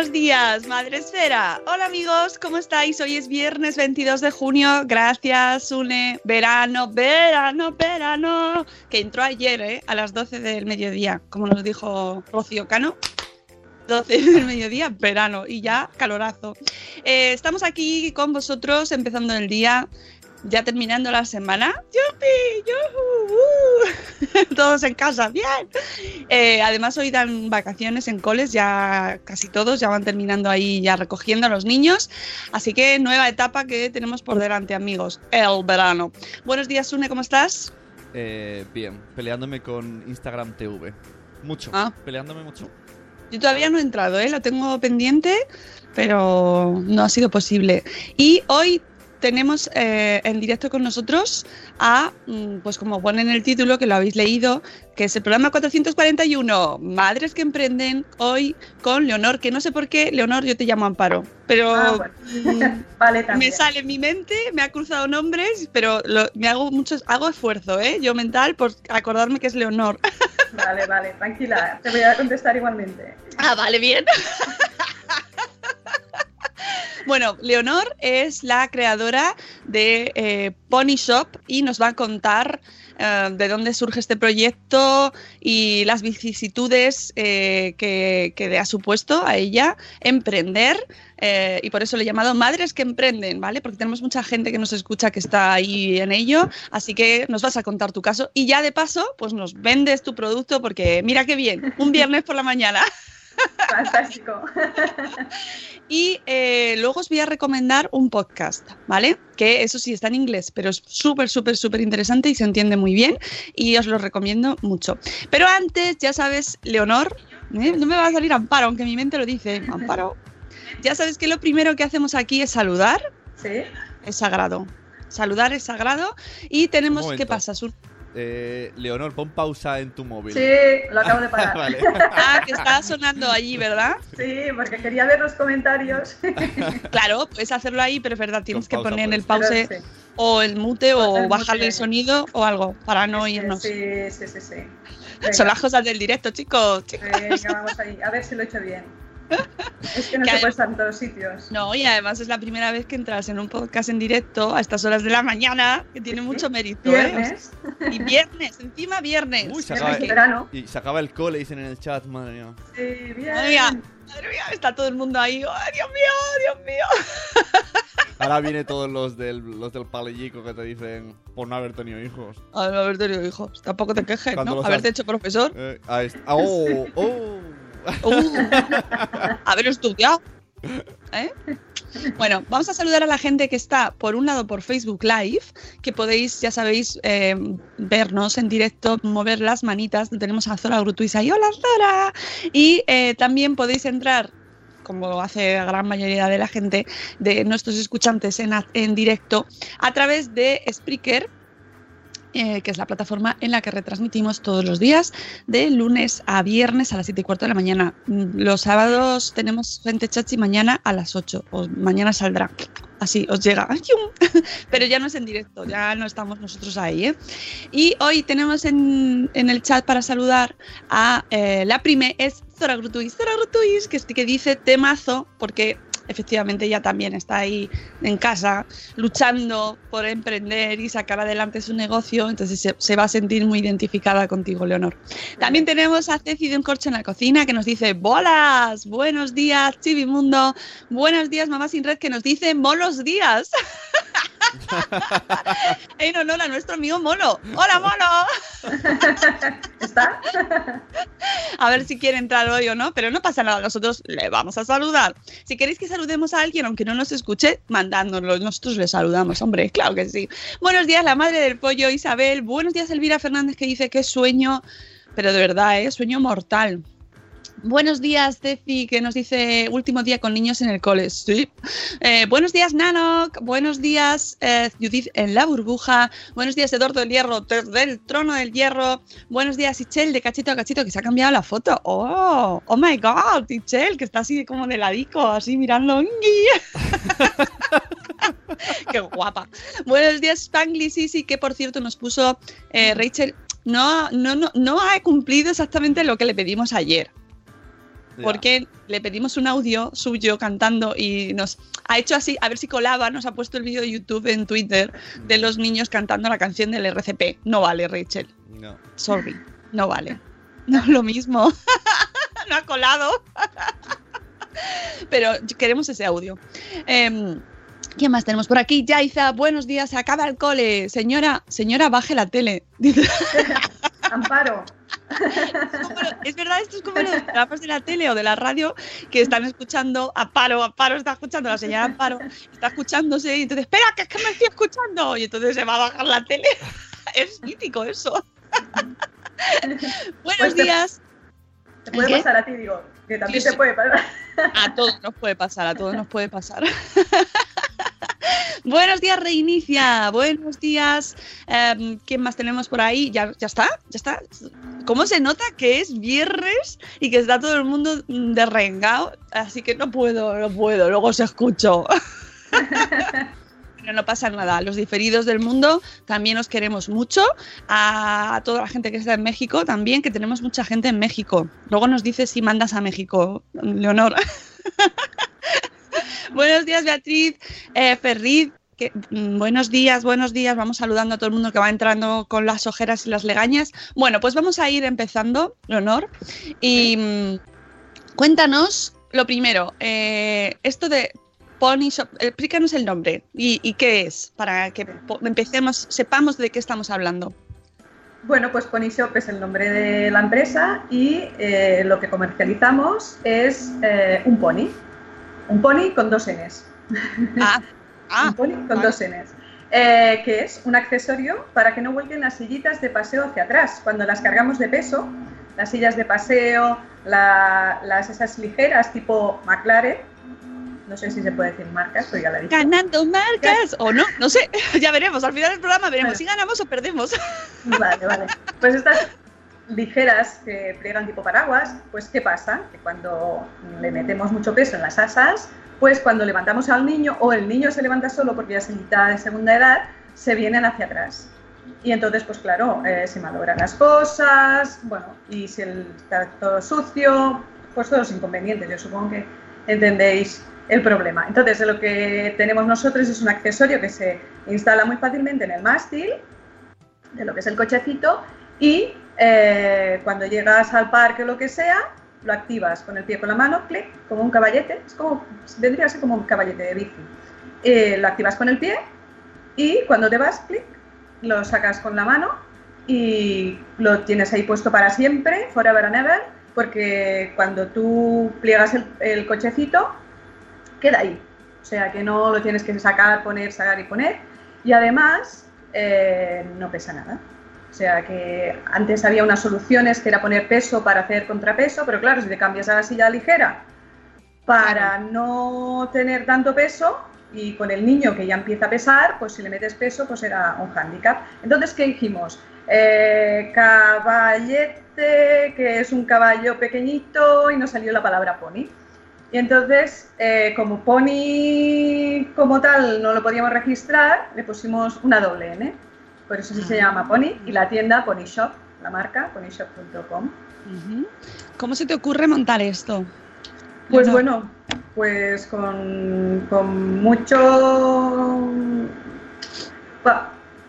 Buenos días, Madre Esfera. Hola amigos, ¿cómo estáis? Hoy es viernes 22 de junio. Gracias, Une. Verano, verano, verano. Que entró ayer, ¿eh? A las 12 del mediodía, como nos dijo Rocío Cano. 12 del mediodía, verano y ya calorazo. Eh, estamos aquí con vosotros empezando el día, ya terminando la semana. ¡Yupi! ¡Yuhu! ¡Uh! Todos en casa, bien. Eh, además hoy dan vacaciones en coles, ya casi todos ya van terminando ahí, ya recogiendo a los niños. Así que nueva etapa que tenemos por delante, amigos, el verano. Buenos días, Sune, ¿cómo estás? Eh, bien, peleándome con Instagram TV. Mucho, Ah. peleándome mucho. Yo todavía no he entrado, ¿eh? lo tengo pendiente, pero no ha sido posible. Y hoy tenemos eh, en directo con nosotros a, mm, pues como pone en el título, que lo habéis leído, que es el programa 441, Madres que Emprenden, hoy con Leonor, que no sé por qué, Leonor, yo te llamo Amparo, pero Ah, bueno. mm, Vale, me sale en mi mente, me ha cruzado nombres, pero lo- me hago muchos, hago esfuerzo, ¿eh? yo mental, por acordarme que es Leonor. Vale, vale, tranquila. Te voy a contestar igualmente. Ah, vale, bien. Bueno, Leonor es la creadora de eh, Pony Shop y nos va a contar eh, de dónde surge este proyecto y las vicisitudes eh, que, que le ha supuesto a ella emprender. y por eso le he llamado Madres que Emprenden, ¿vale? Porque tenemos mucha gente que nos escucha que está ahí en ello. Así que nos vas a contar tu caso y ya de paso, pues nos vendes tu producto porque mira qué bien, un viernes por la mañana. Fantástico. Y eh, luego os voy a recomendar un podcast, ¿vale? Que eso sí está en inglés, pero es súper, súper, súper interesante y se entiende muy bien y os lo recomiendo mucho. Pero antes, ya sabes, Leonor, ¿eh? no me va a salir Amparo, aunque mi mente lo dice, Amparo. Ya sabes que lo primero que hacemos aquí es saludar, ¿Sí? es sagrado. Saludar es sagrado y tenemos, Un ¿qué momento. Eh, Leonor, pon pausa en tu móvil. Sí, lo acabo de parar. vale. Ah, que está sonando allí, ¿verdad? Sí, porque quería ver los comentarios. Claro, puedes hacerlo ahí, pero es verdad, tienes que poner en el pues. pause Pero sí. o el mute o El bajarle mute. el sonido o algo para no Sí, oírnos. Sí, sí, sí, Son las cosas del directo, chicos. venga, vamos ahí. A ver si lo he hecho bien. Es que no Que se puede estar en todos sitios. No, y además es la primera vez que entras en un podcast en directo a estas horas de la mañana, que tiene mucho mérito. ¿eh? Viernes. Y viernes, encima viernes. Uy, se acaba verano. Y se acaba el cole, dicen en el chat, madre mía. Sí, bien. Madre mía, madre mía, está todo el mundo ahí. ¡Ay, Dios mío, Dios mío! Ahora viene todos los del, los del palillico que te dicen por no haber tenido hijos. A ver, haber tenido hijos. Tampoco te quejes, Cuando ¿no? Haberte has- hecho profesor. Eh, ahí está. ¡Oh! ¡Oh! Uh, haber estudiado. ¿Eh? Bueno, vamos a saludar a la gente que está, por un lado, por Facebook Live, que podéis, ya sabéis, eh, vernos en directo, mover las manitas. Tenemos a Zora Grutuis ahí, hola Zora. Y eh, también podéis entrar como hace la gran mayoría de la gente, de nuestros escuchantes en, en directo, a través de Spreaker, eh, que es la plataforma en la que retransmitimos todos los días, de lunes a viernes a las 7 y cuarto de la mañana. Mm, Los sábados tenemos gente chachi mañana a las 8, o mañana saldrá. Así os llega. ¡Ayum! Pero ya no es en directo, ya no estamos nosotros ahí. ¿eh? Y hoy tenemos en, en el chat para saludar a eh, la prime, es Zora Grutuis. Zora Grutuis, que, que dice temazo, porque efectivamente ella también está ahí en casa luchando por emprender y sacar adelante su negocio, entonces se, va a sentir muy identificada contigo, Leonor. También tenemos a Ceci de un corcho en la cocina que nos dice bolas, buenos días, Chivimundo, buenos días, mamá sin red, que nos dice molos días. en honor a nuestro amigo Molo. ¡Hola, Molo! ¿Está? A ver si quiere entrar hoy o no, pero no pasa nada, nosotros le vamos a saludar. Si queréis que saludemos a alguien, aunque no nos escuche, mandándonoslo, nosotros le saludamos, hombre, claro que sí. Buenos días, la madre del pollo, Isabel. Buenos días, Elvira Fernández, que dice que sueño, pero de verdad, ¿eh? sueño mortal. Buenos días, Ceci, que nos dice último día con niños en el cole. Sí. Eh, buenos días, Nanok. Buenos días, eh, Judith en la burbuja. Buenos días, Eduardo del Hierro, desde el trono del hierro. Buenos días, Ichel, de cachito a cachito, que se ha cambiado la foto. Oh, oh my god, Ichel, que está así como de ladico, así mirando. Qué guapa. Buenos días, Spangly Sisi, que por cierto nos puso eh, Rachel. No, no, no, no ha cumplido exactamente lo que le pedimos ayer Porque le pedimos un audio suyo cantando y nos ha hecho así, a ver si colaba, nos ha puesto el vídeo de YouTube en Twitter de los niños cantando la canción del RCP. No vale, Rachel. No. Sorry, no vale. No es lo mismo. no ha colado. Pero queremos ese audio. Em, ¿Quién más tenemos por aquí? Yaiza, buenos días, se acaba el cole. Señora, señora, baje la tele. Amparo. Es verdad, esto es como los programas de la tele o de la radio que están escuchando a Paro, a Paro está escuchando, la señora Amparo está escuchándose y entonces, espera, que es que me estoy escuchando. Y entonces se va a bajar la tele. Es mítico eso. Buenos Pues días. Te puede pasar a ti, digo. Que también Sí, te puede pasar. A todos nos puede pasar, a todos nos puede pasar. Buenos días, Reinicia. Buenos días. Em, ¿Quién más tenemos por ahí? ¿Ya, ¿Ya está? ¿Ya está? ¿Cómo se nota que es viernes y que está todo el mundo derrengado? Así que no puedo, no puedo. Luego os escucho. Pero no pasa nada. Los diferidos del mundo también os queremos mucho. A toda la gente que está en México también, que tenemos mucha gente en México. Luego nos dices si mandas a México, Leonor. buenos días, Beatriz. Eh, mm, buenos días, buenos días. Vamos saludando a todo el mundo que va entrando con las ojeras y las legañas. Bueno, pues vamos a ir empezando, Leonor. Y mm, cuéntanos lo primero. eh, esto de Pony Shop, explícanos el nombre y, qué es, para que empecemos, sepamos de qué estamos hablando. Bueno, pues Pony Shop es el nombre de la empresa y eh, lo que comercializamos es eh, un pony. Un pony con dos Ns. Ah, ah, un pony con dos Ns. Eh, que es un accesorio para que no vuelquen las sillitas de paseo hacia atrás. Cuando las cargamos de peso, las sillas de paseo, la- las esas ligeras tipo McLaren, no sé si se puede decir marcas, pero ya la he dicho. ganando marcas o no, no sé, ya veremos, al final del programa veremos Bueno. si ganamos o perdemos. Vale, vale. Pues estas ligeras que pliegan tipo paraguas, pues ¿qué pasa? Que cuando le metemos mucho peso en las asas, pues cuando levantamos al niño o el niño se levanta solo porque ya es mitad de segunda edad, se vienen hacia atrás. Y entonces, pues claro, eh, se malogran las cosas, bueno, y si el, está todo sucio, pues todos los inconvenientes. Yo supongo que entendéis el problema. Entonces, lo que tenemos nosotros es un accesorio que se instala muy fácilmente en el mástil, de lo que es el cochecito, y eh, cuando llegas al parque o lo que sea, lo activas con el pie con la mano, clic, como un caballete, es como, vendría a ser como un caballete de bici. Eh, lo activas con el pie y cuando te vas, clic, lo sacas con la mano y lo tienes ahí puesto para siempre, forever and ever, porque cuando tú pliegas el, cochecito, queda ahí. O sea que no lo tienes que sacar, poner, sacar y poner. Y además eh, no pesa nada. O sea que antes había unas soluciones que era poner peso para hacer contrapeso, pero claro, si te cambias a la silla ligera para no tener tanto peso y con el niño que ya empieza a pesar, pues si le metes peso, pues era un hándicap. Entonces, ¿qué dijimos? Eh, caballete, que es un caballo pequeñito y nos salió la palabra pony. Y entonces, eh, como pony como tal no lo podíamos registrar, le pusimos una doble N. Por eso sí se llama Pony y la tienda Pony Shop, la marca ponyshop.com. ¿Cómo se te ocurre montar esto? Pues No. bueno, pues con, con mucho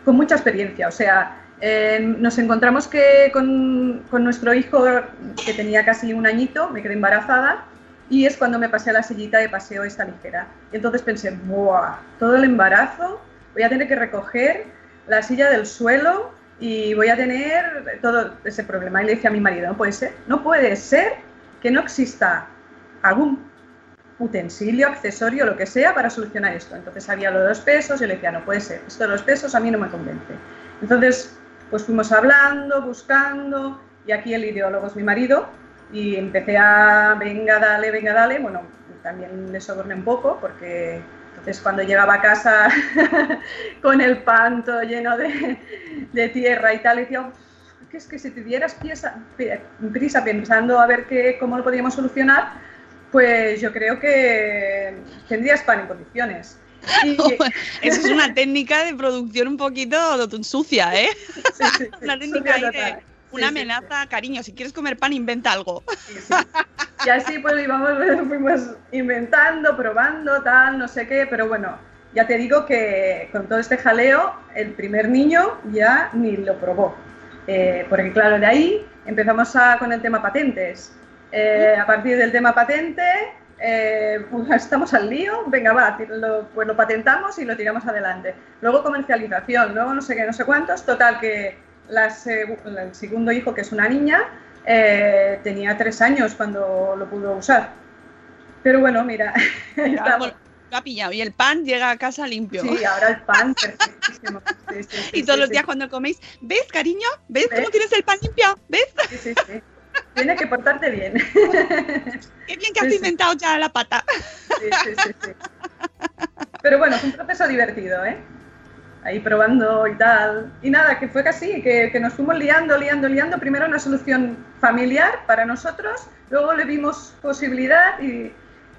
con mucha experiencia. O sea, eh, nos encontramos que con, con nuestro hijo, que tenía casi un añito, me quedé embarazada, y es cuando me pasé a la sillita de paseo esta ligera. Y entonces pensé, ¡buah! Todo el embarazo, voy a tener que recoger la silla del suelo y voy a tener todo ese problema. Y le dije a mi marido, no puede ser, no puede ser que no exista algún utensilio, accesorio, lo que sea, para solucionar esto. Entonces había lo de los pesos y le decía, no puede ser, esto de los pesos a mí no me convence. Entonces, pues fuimos hablando, buscando, y aquí el ideólogo es mi marido, y empecé a, venga, dale, venga, dale, bueno, también le soborné un poco, porque entonces cuando llegaba a casa con el pan todo lleno de, de tierra y tal, decía, "Uf, que es que si te dieras piesa- pe- prisa pensando a ver qué, cómo lo podríamos solucionar, pues yo creo que tendrías pan en condiciones. Y, Eso es una técnica de producción un poquito sucia, ¿eh? sí, sí, sí, Una técnica sucia ahí de una amenaza, cariño, si quieres comer pan, inventa algo. Y así pues íbamos, fuimos inventando, probando, tal, no sé qué, pero bueno, ya te digo que con todo este jaleo, el primer niño ya ni lo probó. Eh, porque claro, de ahí empezamos a- con el tema patentes. Eh, a partir del tema patente, eh, pues estamos al lío, venga va, lo- pues lo patentamos y lo tiramos adelante. Luego comercialización, luego no sé qué, no sé cuántos, total que la el segundo hijo, que es una niña, eh, tenía tres años cuando lo pudo usar. Pero bueno, mira, bueno, Lo ha pillado y el pan llega a casa limpio. Sí, ahora el pan perfectísimo. Sí, sí, sí, y todos los días cuando coméis, ¿ves, cariño? ¿Ves, ¿Ves? cómo tienes el pan limpio? ¿Ves? Sí, sí, sí. Tienes que portarte bien. Qué bien que has inventado ya la pata. Sí, sí, sí. Pero bueno, es un proceso divertido, ¿eh? Ahí probando y tal. Y nada, que fue casi, que, que nos fuimos liando, liando, liando. Primero una solución familiar para nosotros, luego le vimos posibilidad y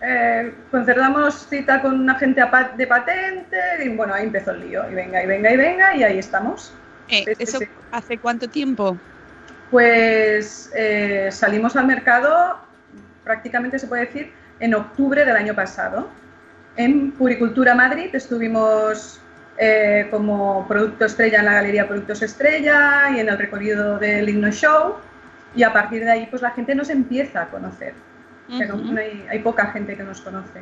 eh, concertamos cita con un agente de patente y bueno, ahí empezó el lío. Y venga, y venga, y venga, y ahí estamos. Eh, sí, ¿Eso sí. hace cuánto tiempo? Pues eh, salimos al mercado, prácticamente se puede decir, en octubre del año pasado. En Puricultura Madrid estuvimos eh, como producto estrella en la Galería Productos Estrella y en el recorrido del Himno Show. Y a partir de ahí, pues la gente nos empieza a conocer. Hay poca gente que nos conoce.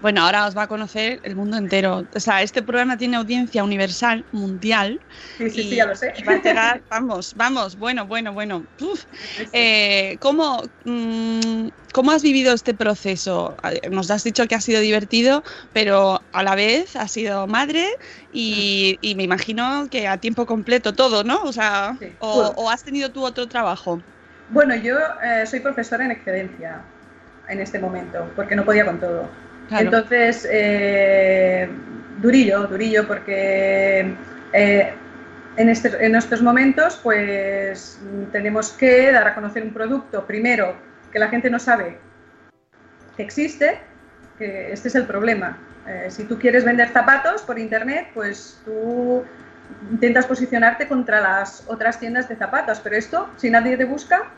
Bueno, ahora os va a conocer el mundo entero. O sea, este programa tiene audiencia universal, mundial. Sí, sí, y, sí, ya lo sé. y va a llegar, vamos, vamos, bueno, bueno, bueno. Uf. Eh, ¿cómo, mm, ¿Cómo has vivido este proceso? Eh, Nos has dicho que ha sido divertido, pero a la vez has sido madre y, y me imagino que a tiempo completo todo, ¿no? O sea, Sí. o, o has tenido tú otro trabajo. Bueno, yo eh, soy profesora en excedencia en este momento, porque no podía con todo. Claro. Entonces, eh, durillo, durillo, porque eh, en, este- en estos momentos, pues tenemos que dar a conocer un producto, primero, que la gente no sabe que existe, que este es el problema. Eh, si tú quieres vender zapatos por internet, pues tú intentas posicionarte contra las otras tiendas de zapatos, pero esto, si nadie te busca,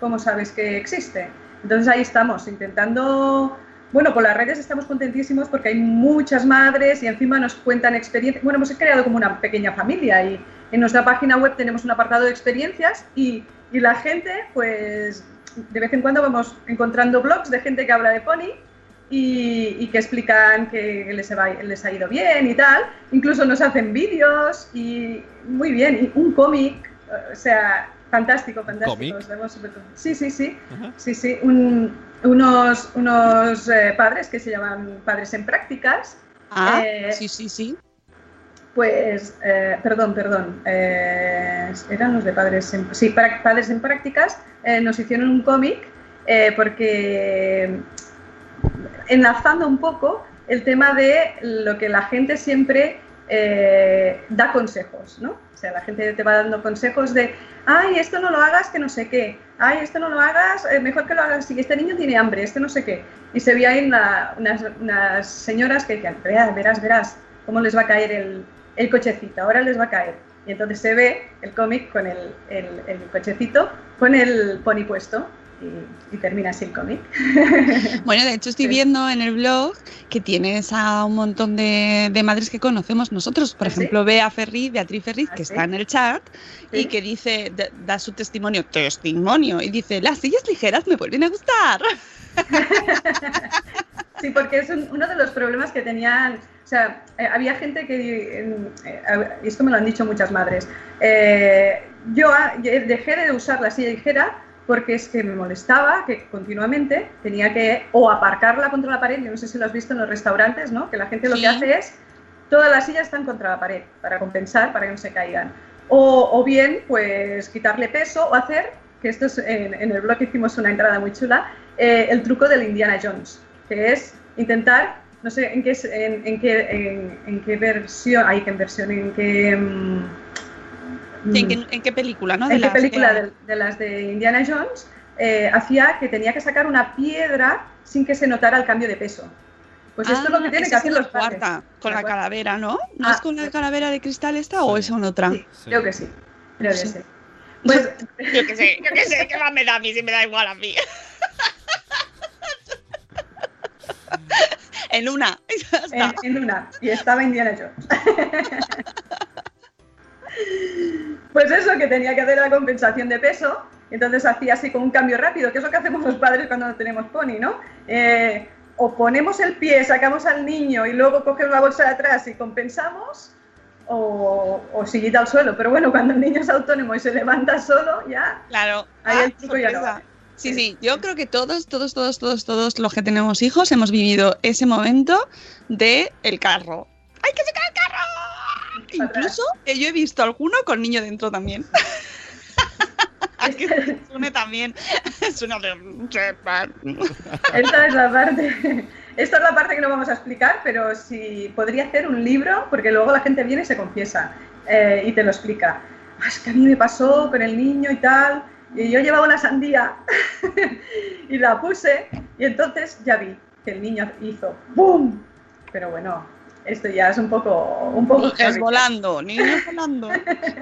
¿cómo sabes que existe? Entonces ahí estamos, intentando, bueno, por las redes estamos contentísimos porque hay muchas madres y encima nos cuentan experiencias. Bueno, hemos creado como una pequeña familia y en nuestra página web tenemos un apartado de experiencias y, y la gente, pues de vez en cuando vamos encontrando blogs de gente que habla de pony y, y que explican que les, va- les ha ido bien y tal. Incluso nos hacen vídeos y muy bien, y un cómic, o sea, fantástico, fantástico. Contentos. Sí, sí, sí. Sí, sí, un, unos, unos eh, padres que se llaman padres en prácticas. Ah, Eh, sí, sí, sí. Pues, eh, perdón, perdón, eh, eran los de padres en, sí, padres en prácticas, nos hicieron un cómic porque enlazando un poco el tema de lo que la gente siempre eh, da consejos, ¿no? O sea, la gente te va dando consejos de, ay, esto no lo hagas, que no sé qué, ay, esto no lo hagas, eh, mejor que lo hagas si este niño tiene hambre, este no sé qué. Y se veía ahí una- unas, unas señoras que decían, "Verás, verás, verás, cómo les va a caer el, el cochecito, ahora les va a caer. Y entonces se ve el cómic con el, el- el cochecito, con el pony puesto, y, y termina así el cómic. Bueno, de hecho estoy Sí. viendo en el blog que tienes a un montón de, de madres que conocemos nosotros. Por ¿Ah, sí? ejemplo, Bea Ferriz, Beatriz Ferriz, ¿Ah, que está en el chat y que dice, da, da su testimonio, testimonio, y dice, las sillas ligeras me vuelven a gustar. Sí, porque es un- uno de los problemas que tenían. O sea, eh, había gente que. eh, eh, esto me lo han dicho muchas madres. eh, yo ah, ye- dejé de usar la silla ligera porque es que me molestaba que continuamente tenía que o aparcarla contra la pared. Yo no sé si lo has visto en los restaurantes, ¿no? Que la gente lo Sí. que hace es. Todas las sillas están contra la pared para compensar, para que no se caigan. O, o bien, pues quitarle peso o hacer, que esto es en, en el blog hicimos una entrada muy chula, eh, el truco del Indiana Jones, que es intentar, no sé en qué, en, en qué, en, en qué versión, hay que en versión, en qué... mm, Sí, ¿En, mm, qué, en qué película, no? en qué las que película de, de las de Indiana Jones eh, hacía que tenía que sacar una piedra sin que se notara el cambio de peso. Pues esto es lo que Ah, tienen esa que hacer los padres. cuarta, con La calavera, ¿no? ¿No Ah, es con la calavera de cristal esta o es con otra? Sí, Sí. creo que sí. Creo que Sí. sí. Pues Yo qué sé, yo qué sé, ¿qué más me da a mí si me da igual a mí? en una. en, en una y estaba Indiana Jones. pues eso, que tenía que hacer la compensación de peso, entonces hacía así como un cambio rápido, que es lo que hacemos los padres cuando no tenemos pony, ¿no? Eh, o ponemos el pie, sacamos al niño y luego cogemos la bolsa de atrás y compensamos, o, o sillita al suelo. Pero bueno, cuando el niño es autónomo y se levanta solo, ya Claro. Ahí Ah, el truco ya no. Sí, sí, yo creo que todos, todos, todos, todos, todos los que tenemos hijos hemos vivido ese momento de el carro. ¡Hay que carro! Atrás. Incluso que yo he visto alguno con niño dentro también. Aquí Sune también. Es. Esta es la parte. Esta es la parte que no vamos a explicar, pero si podría hacer un libro, porque luego la gente viene y se confiesa eh, y te lo explica. "Ah, es que a mí me pasó con el niño y tal, y yo llevaba una sandía y la puse, y entonces ya vi que el niño hizo ¡boom! Pero bueno, esto ya es un poco. Un poco Es heavy. volando, niños volando.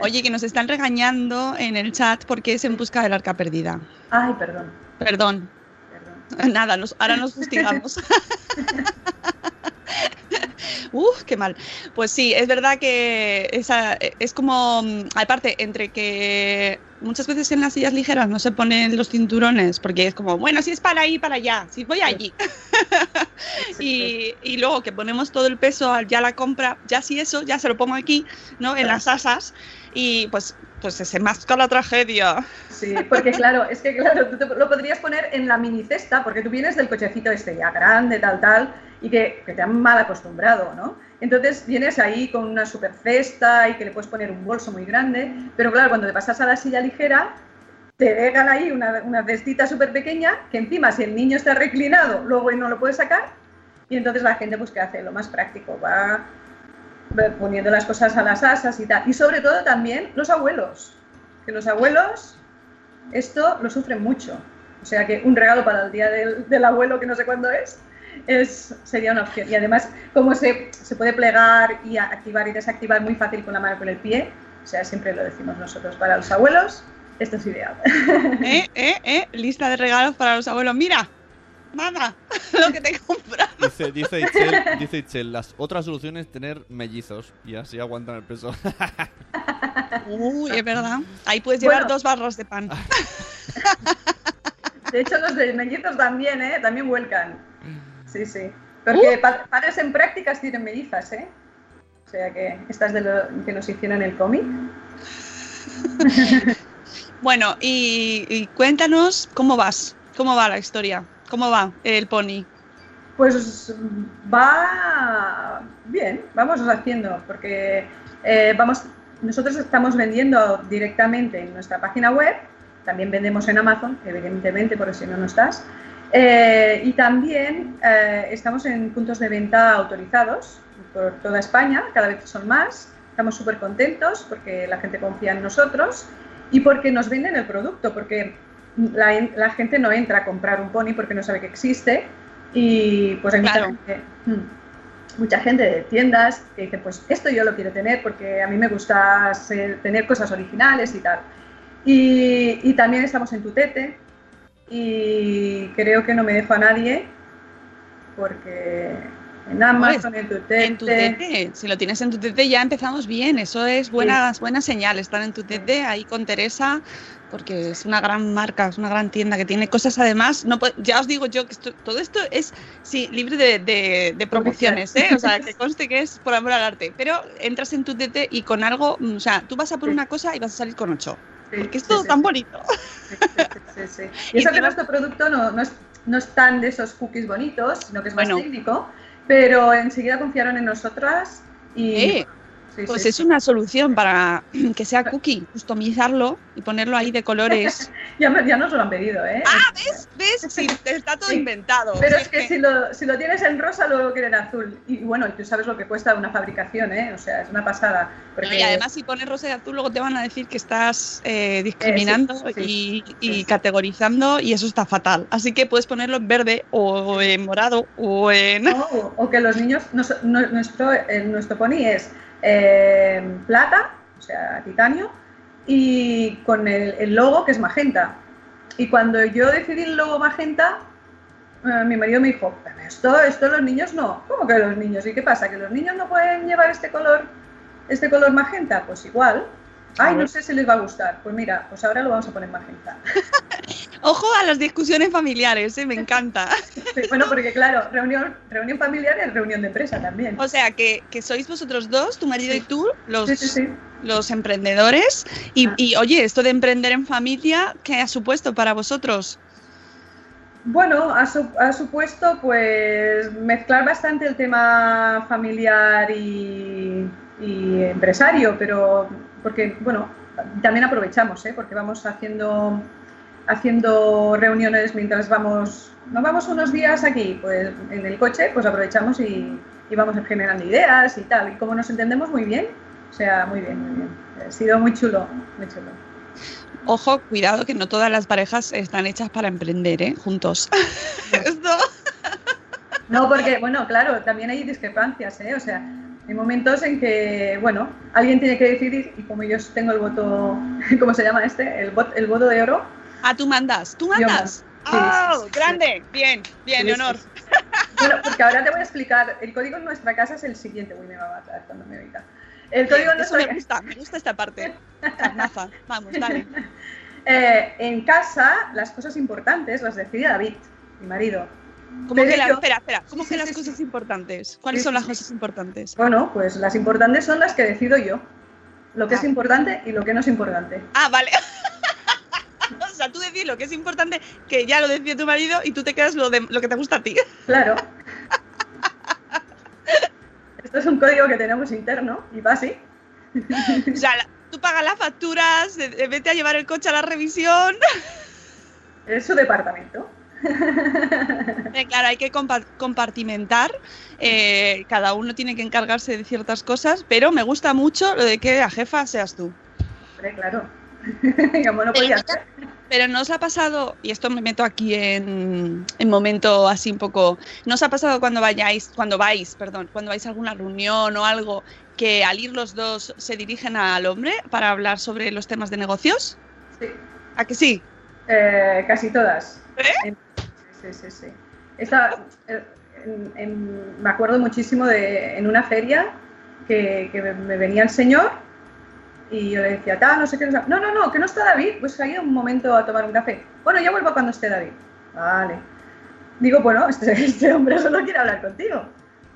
Oye, que nos están regañando en el chat porque es en busca del arca perdida. Ay, perdón, Perdón, perdón. Nada, nos- ahora nos fustigamos. Uf, qué mal. Pues sí, es verdad que esa, es como, mm, aparte, entre que muchas veces en las sillas ligeras no se ponen los cinturones, porque es como, bueno, si es para ahí, para allá, si voy allí. y, y luego que ponemos todo el peso al ya la compra, ya si eso, ya se lo pongo aquí, ¿no? En las asas, y pues, pues se masca la tragedia. Sí, porque claro, es que claro, tú te- lo podrías poner en la mini cesta, porque tú vienes del cochecito este ya grande, tal, tal, y que, que te han mal acostumbrado, ¿no? Entonces vienes ahí con una super cesta y que le puedes poner un bolso muy grande, pero claro, cuando te pasas a la silla ligera, te dejan ahí una, una cestita súper pequeña, que encima si el niño está reclinado, luego no lo puedes sacar, y entonces la gente pues ¿qué hace? Lo más práctico, va poniendo las cosas a las asas y tal. Y sobre todo también los abuelos, que los abuelos esto lo sufren mucho. O sea que un regalo para el día del, del abuelo, que no sé cuándo es, es, sería una opción. Y además, como se, se puede plegar y activar y desactivar muy fácil con la mano con el pie, o sea, siempre lo decimos nosotros, para los abuelos, esto es ideal. ¿Eh? ¿Eh? ¿Eh? Lista de regalos para los abuelos. Mira, mamá, lo que te compra. Dice, dice Itzel, dice Itzel, las otras soluciones tener mellizos y así aguantan el peso. Uy, es verdad. Ahí puedes llevar Bueno. dos barras de pan. De hecho, los de mellizos también, ¿eh? También vuelcan. Sí, sí. Porque pa- padres en prácticas tienen mellizas, ¿eh? O sea que estas de lo que nos hicieron el cómic. Bueno, y, y cuéntanos cómo vas, cómo va la historia, ¿Cómo va el pony? Pues va bien, vamos haciendo, porque eh, vamos, nosotros estamos vendiendo directamente en nuestra página web, también vendemos en Amazon, evidentemente, porque si no, no estás. Eh, y también eh, estamos en puntos de venta autorizados por toda España, cada vez son más. Estamos súper contentos porque la gente confía en nosotros y porque nos venden el producto, porque la, gente no entra a comprar un pony porque no sabe que existe y pues hay mucha, gente, hmm, mucha gente de tiendas que dice pues esto yo lo quiero tener porque a mí me gusta tener cosas originales y tal. Y, y también estamos en Tutete, y creo que no me dejo a nadie porque en Amazon, en tu tete. Si lo tienes en tu tete ya empezamos bien, eso es buena, buena señal, estar en tu tete ahí con Teresa porque es una gran marca, es una gran tienda que tiene cosas. Además, no ya os digo yo que todo esto es sí, libre de, de, promociones, ¿eh? o sea, que conste que es por amor al arte, pero entras en tu tete y con algo, o sea, tú vas a por una cosa y vas a salir con ocho porque es todo tan bonito. Y eso que nuestro producto no, no, es, no es tan de esos cookies bonitos, sino que es más técnico, pero enseguida confiaron en nosotras y... Eh, pues es una solución para que sea cookie, customizarlo y ponerlo ahí de colores. ya, ya nos lo han pedido, ¿eh? Ah, ¿ves? ¿Ves? Sí, está todo inventado. Pero es que, Si, lo, si lo tienes en rosa, luego quieren azul. Y bueno, tú sabes lo que cuesta una fabricación, ¿eh? O sea, es una pasada. y además, si pones rosa y azul, luego te van a decir que estás eh, discriminando y, y categorizando, y eso está fatal. Así que puedes ponerlo en verde o en morado o en. o que los niños, nuestro, nuestro pony es eh, plata, o sea, titanio, y con el, logo que es magenta. Y cuando yo decidí el logo magenta, eh, mi marido me dijo, esto, esto los niños no. ¿Cómo que los niños? ¿Y qué pasa? ¿Que los niños no pueden llevar este color, este color magenta? Pues igual. Ay, no sé si les va a gustar. Pues mira, pues ahora lo vamos a poner magenta. Ojo a las discusiones familiares, ¿eh? me encanta. bueno, porque claro, reunión, reunión familiar es reunión de empresa también. O sea, que, sois vosotros dos, tu marido y tú, los, los emprendedores. Y, ah. y, oye, esto de emprender en familia, ¿qué ha supuesto para vosotros? Bueno, ha, ha, supuesto pues mezclar bastante el tema familiar y, y empresario, pero porque, bueno, también aprovechamos, ¿eh? porque vamos haciendo haciendo reuniones mientras vamos, nos vamos unos días aquí, pues en el coche, pues aprovechamos y, vamos generando ideas y tal. Y como nos entendemos muy bien, o sea, muy bien, muy bien. Ha sido muy chulo, muy chulo. Ojo, cuidado que no todas las parejas están hechas para emprender, ¿eh? Juntos. no, porque, bueno, claro, también hay discrepancias, ¿eh? O sea, hay momentos en que, bueno, alguien tiene que decidir y como yo tengo el voto, ¿cómo se llama este? El, el voto de oro, Ah, tú mandas, tú mandas. ¡Oh! grande. Bien, bien, Leonor. Bueno, porque ahora te voy a explicar. El código en nuestra casa es el siguiente. Uy, me va a matar cuando me oiga. El código en nuestra me gusta, me gusta esta parte. Carnaza. Vamos, dale. Eh, en casa, las cosas importantes las decide David, mi marido. ¿Cómo que, la, espera, espera. ¿Cómo que las cosas importantes? ¿Cuáles son las cosas importantes? Bueno, pues las importantes son las que decido yo. Lo que es importante y lo que no es importante. Ah, vale. o sea, tú decís lo que es importante, que ya lo decía tu marido y tú te quedas lo, de, lo que te gusta a ti. Claro. Esto es un código que tenemos interno y va así. o sea, tú pagas las facturas, vete a llevar el coche a la revisión. Es su departamento. Eh, claro, hay que compartimentar. Eh, cada uno tiene que encargarse de ciertas cosas, pero me gusta mucho lo de que la jefa seas tú. claro. pero, no os ha pasado, y esto me meto aquí en, en, momento así un poco, ¿no os ha pasado cuando vayáis, cuando vais, perdón, cuando vais a alguna reunión o algo, que al ir los dos se dirigen al hombre para hablar sobre los temas de negocios? Sí. ¿A que sí? Eh, casi todas. ¿Eh? Sí, sí, sí. Eh, me acuerdo muchísimo de en una feria que, que me venía el señor y yo le decía, tal, no sé qué. No, no, no, que no está David. Pues ha ido un momento a tomar un café. Bueno, ya vuelvo cuando esté David. Vale. Digo, bueno, este, este hombre solo quiere hablar contigo.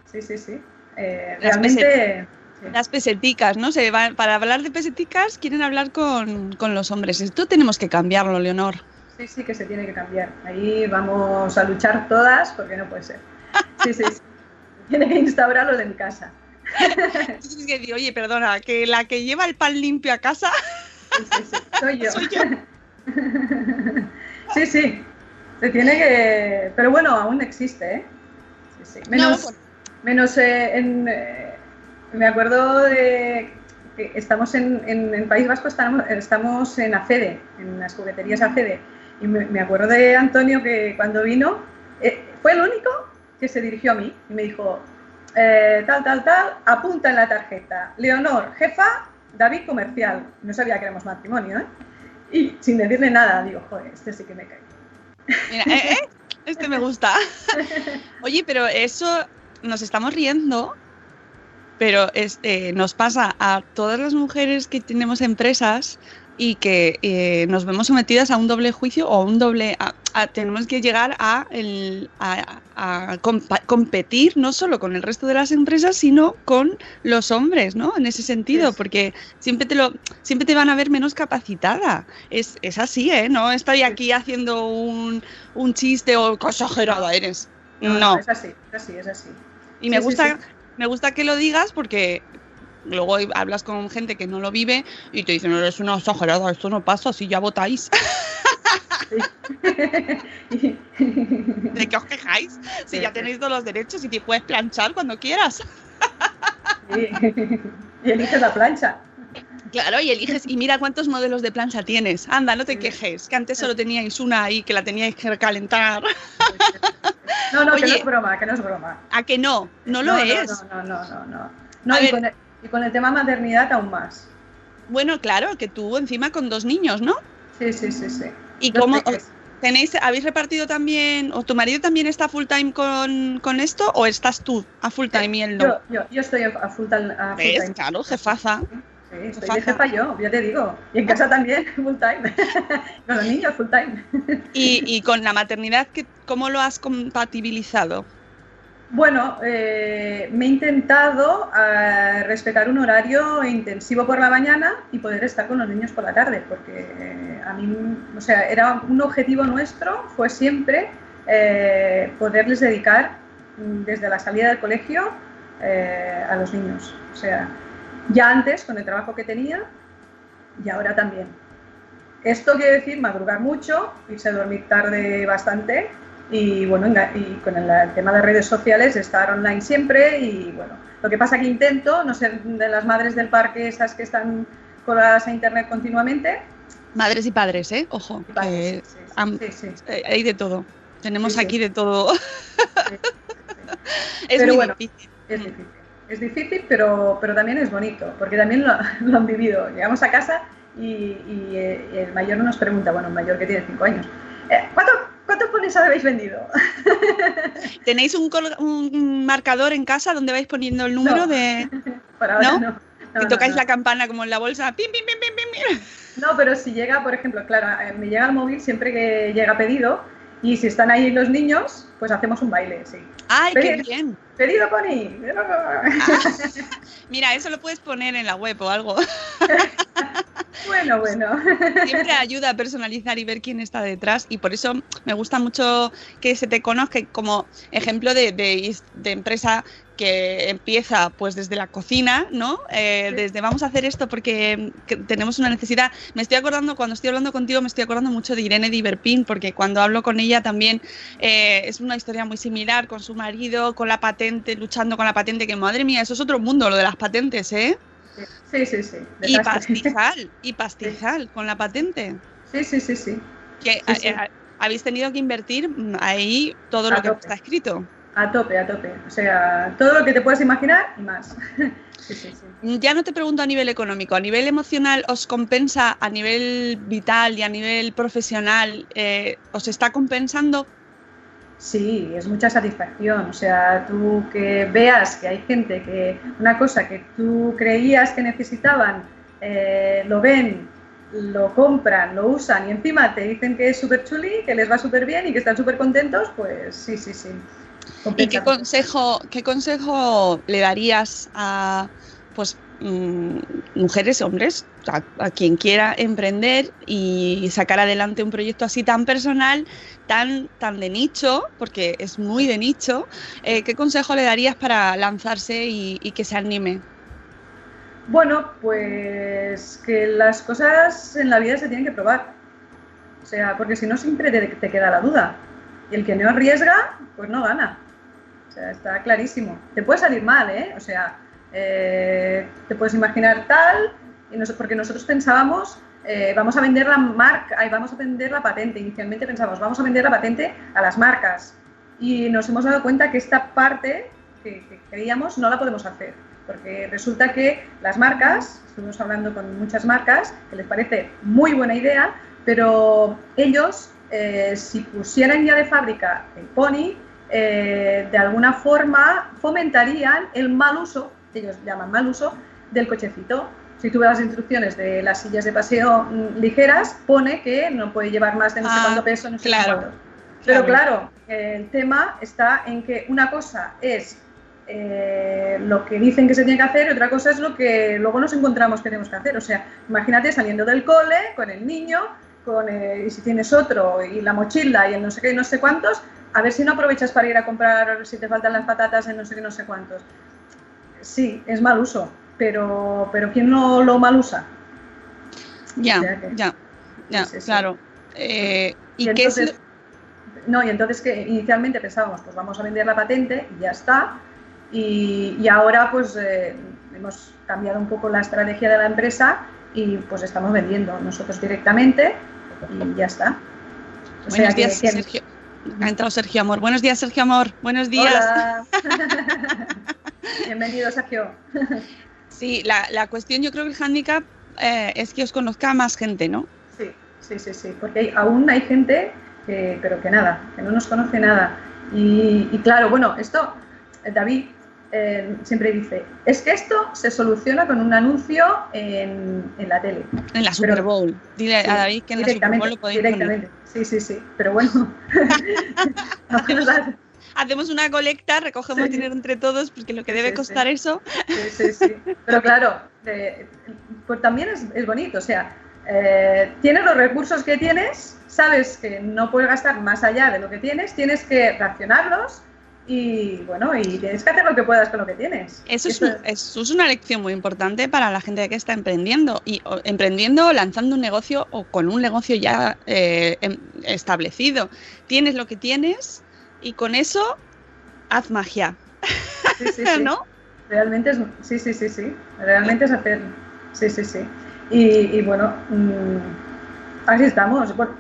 Sí, sí, sí. Eh, realmente. Las peseticas, ¿no? Se para hablar de peseticas quieren hablar con, con, los hombres. Esto tenemos que cambiarlo, Leonor. Sí, sí, que se tiene que cambiar. Ahí vamos a luchar todas porque no puede ser. Sí, sí, sí. Tiene que instaurarlo mi casa. Que oye, perdona, que la que lleva el pan limpio a casa. Sí, sí, sí. Soy yo. Soy yo. Sí, sí. Se tiene que. Pero bueno, aún existe, ¿eh? Sí, sí. Menos, No, menos eh, en. eh, me acuerdo de que estamos en, en País Vasco, estamos, estamos en ACEDE, en las jugueterías ACEDE. Y me, me acuerdo de Antonio que cuando vino, eh, fue el único que se dirigió a mí y me dijo: eh, tal, tal, tal, apunta en la tarjeta. Leonor, jefa, David comercial. No sabía que éramos matrimonio, ¿eh? Y sin decirle nada, digo, joder, este sí que me cae. Mira, ¿eh, eh? Este me gusta. Oye, pero eso nos estamos riendo, pero es, eh, nos pasa a todas las mujeres que tenemos empresas y que eh, nos vemos sometidas a un doble juicio o a un doble... a- a- tenemos que llegar a, el- a- compa- competir no solo con el resto de las empresas, sino con los hombres, ¿no? En ese sentido, Sí, porque siempre te, lo, siempre te van a ver menos capacitada. Es, es así, ¿eh? No estoy aquí haciendo un, un chiste o qué exagerada eres. No. Es así, es así, es así. Y me Sí, sí, gusta, sí. me gusta que lo digas porque luego hablas con gente que no lo vive y te dicen, eres una exagerada, esto no pasa, si ya votáis. ¿De qué os quejáis? Si Sí, ya sí. tenéis todos los derechos y te puedes planchar cuando quieras. y, y eliges la plancha. Claro, y eliges, y mira cuántos modelos de plancha tienes. Anda, no te Sí. quejes, que antes solo teníais una ahí que la teníais que calentar. No, no, que no es broma, que no es broma. ¿A que no? No lo no, es. No, no, no, no. no. No, y, ver. con el, y con el tema maternidad aún más. Bueno, claro, que tú encima con dos niños, ¿no? Sí, sí, sí, sí. ¿Y cómo peques. tenéis, habéis repartido también, o tu marido también está full time con, con esto, o estás tú a full time y él no? Yo, yo, yo estoy a full time. a full ¿Ves? time. Claro, jefaza. Sí, estoy de jefa yo, ya te digo. Y en casa también, full time. con los niños, full time. Y, y con la maternidad, ¿qué- ¿cómo lo has compatibilizado? Bueno, eh, me he intentado eh, respetar un horario intensivo por la mañana y poder estar con los niños por la tarde, porque eh, a mí, o sea, era un objetivo nuestro, fue siempre poderles dedicar mm, desde la salida del colegio a los niños. O sea, ya antes con el trabajo que tenía y ahora también. Esto quiere decir madrugar mucho, irse a dormir tarde bastante y bueno, y con el, tema de redes sociales estar online siempre y bueno, lo que pasa que intento no ser de las madres del parque esas que están colgadas a internet continuamente. Madres y padres, ¿eh? Ojo, padres, sí, sí, eh, hay de todo. Tenemos aquí de todo. es Pero muy bueno. difícil. Es difícil. Es difícil, pero, pero también es bonito, porque también lo, lo han vivido. Llegamos a casa y, y, eh, el mayor nos pregunta, bueno, el mayor que tiene 5 años, eh, ¿cuánto, ¿cuántos ponis habéis vendido? ¿Tenéis un, un marcador en casa donde vais poniendo el número No. de Por ahora ¿No? no. No, no, tocáis la campana como en la bolsa? ¡Pim, pim, pim, pim, pim, pim! No, pero si llega, por ejemplo, claro, eh, me llega el móvil siempre que llega pedido y si están ahí los niños, pues hacemos un baile, sí. ¡Ay, qué bien! Pedido pony. Mira, eso lo puedes poner en la web o algo. bueno, bueno. Siempre ayuda a personalizar y ver quién está detrás y por eso me gusta mucho que se te conozca como ejemplo de, de- de empresa que empieza pues desde la cocina, ¿no? Eh. Desde vamos a hacer esto porque que tenemos una necesidad. Me estoy acordando, cuando estoy hablando contigo, me estoy acordando mucho de Irene Diverpin, porque cuando hablo con ella también eh, es una historia muy similar con su marido, con la patente, luchando con la patente, que madre mía, eso es otro mundo, lo de las patentes, ¿eh? Sí, sí, sí. Y pastizal, y pastizal con la patente. Sí, sí, sí, sí. que Sí, sí. eh, eh, habéis tenido que invertir mm, ahí todo A lo que está escrito. A tope, a tope. O sea, todo lo que te puedes imaginar y más. Sí, sí, sí. Mm, Ya no te pregunto a nivel económico, a nivel emocional os compensa, a nivel vital y a nivel profesional, eh, ¿os está compensando? Sí, es mucha satisfacción. O sea, tú que veas que hay gente que una cosa que tú creías que necesitaban, eh, lo ven, lo compran, lo usan y encima te dicen que es súper chuli, que les va súper bien y que están súper contentos, pues sí, sí, sí. ¿Y qué consejo, qué consejo le darías a, pues, mm, mujeres, hombres, a, quien quiera emprender y sacar adelante un proyecto así tan personal, tan, tan de nicho, porque es muy de nicho, eh, ¿qué consejo le darías para lanzarse y, y que se anime? Bueno, pues que las cosas en la vida se tienen que probar. O sea, porque si no siempre te, te queda la duda. Y el que no arriesga, pues no gana. O sea, está clarísimo. Te puede salir mal, ¿eh? O sea, eh, te puedes imaginar tal, porque nosotros pensábamos, eh, vamos a vender la marca, vamos a vender la patente. Inicialmente pensábamos, vamos a vender la patente a las marcas. Y nos hemos dado cuenta que esta parte que, que creíamos no la podemos hacer. Porque resulta que las marcas, estuvimos hablando con muchas marcas, que les parece muy buena idea, pero ellos, eh, si pusieran ya de fábrica el pony, eh, de alguna forma fomentarían el mal uso, que ellos llaman mal uso, del cochecito. Si tú ves las instrucciones de las sillas de paseo mm, ligeras, pone que no puede llevar más de no sé Ah, cuánto peso, no sé claro, cuánto. Pero claro, el tema está en que una cosa es eh, lo que dicen que se tiene que hacer y otra cosa es lo que luego nos encontramos que tenemos que hacer. O sea, imagínate saliendo del cole con el niño, con eh, y si tienes otro y la mochila y el no sé qué no sé cuántos, a ver si no aprovechas para ir a comprar si te faltan las patatas en no sé qué no sé cuántos. Sí, es mal uso, pero, pero ¿quién no lo mal usa? Ya, O sea que- ya, ya, claro. Eh, ¿Y, Y qué es entonces, no, y entonces que inicialmente pensábamos, pues vamos a vender la patente y ya está. Y, y ahora pues eh, hemos cambiado un poco la estrategia de la empresa y pues estamos vendiendo nosotros directamente y ya está. O Buenos sea días, que- Sergio. Ha entrado Sergio Amor. Buenos días, Sergio Amor. Buenos días. Hola. Bienvenido, Sergio. Sí, la, la cuestión, yo creo que el hándicap eh, es que os conozca más gente, ¿no? Sí, sí, sí, sí, porque hay- aún hay gente que, pero que nada, que no nos conoce nada. Y, y claro, bueno, esto, David eh, siempre dice, es que esto se soluciona con un anuncio en, en la tele. En la Super Pero- Bowl. Dile Sí, a David que en la Super Bowl lo podéis poner. directamente. Sí, sí, sí, pero bueno. Hacemos una colecta, recogemos Sí. dinero entre todos, porque lo que Sí, debe costar eso. Sí, sí, sí. Pero claro, eh, pues también es, es bonito. O sea, eh, tienes los recursos que tienes, sabes que no puedes gastar más allá de lo que tienes, tienes que racionarlos y bueno, y tienes que hacer lo que puedas con lo que tienes. Eso es, Eso un- eso es una lección muy importante para la gente que está emprendiendo. Y o- emprendiendo, lanzando un negocio o con un negocio ya eh, em- establecido. Tienes lo que tienes y con eso haz magia, sí, sí, sí. ¿no? Realmente es, sí, sí, sí, sí. Realmente es hacer, sí, sí, sí. Y, y bueno, mm, así estamos. Bueno,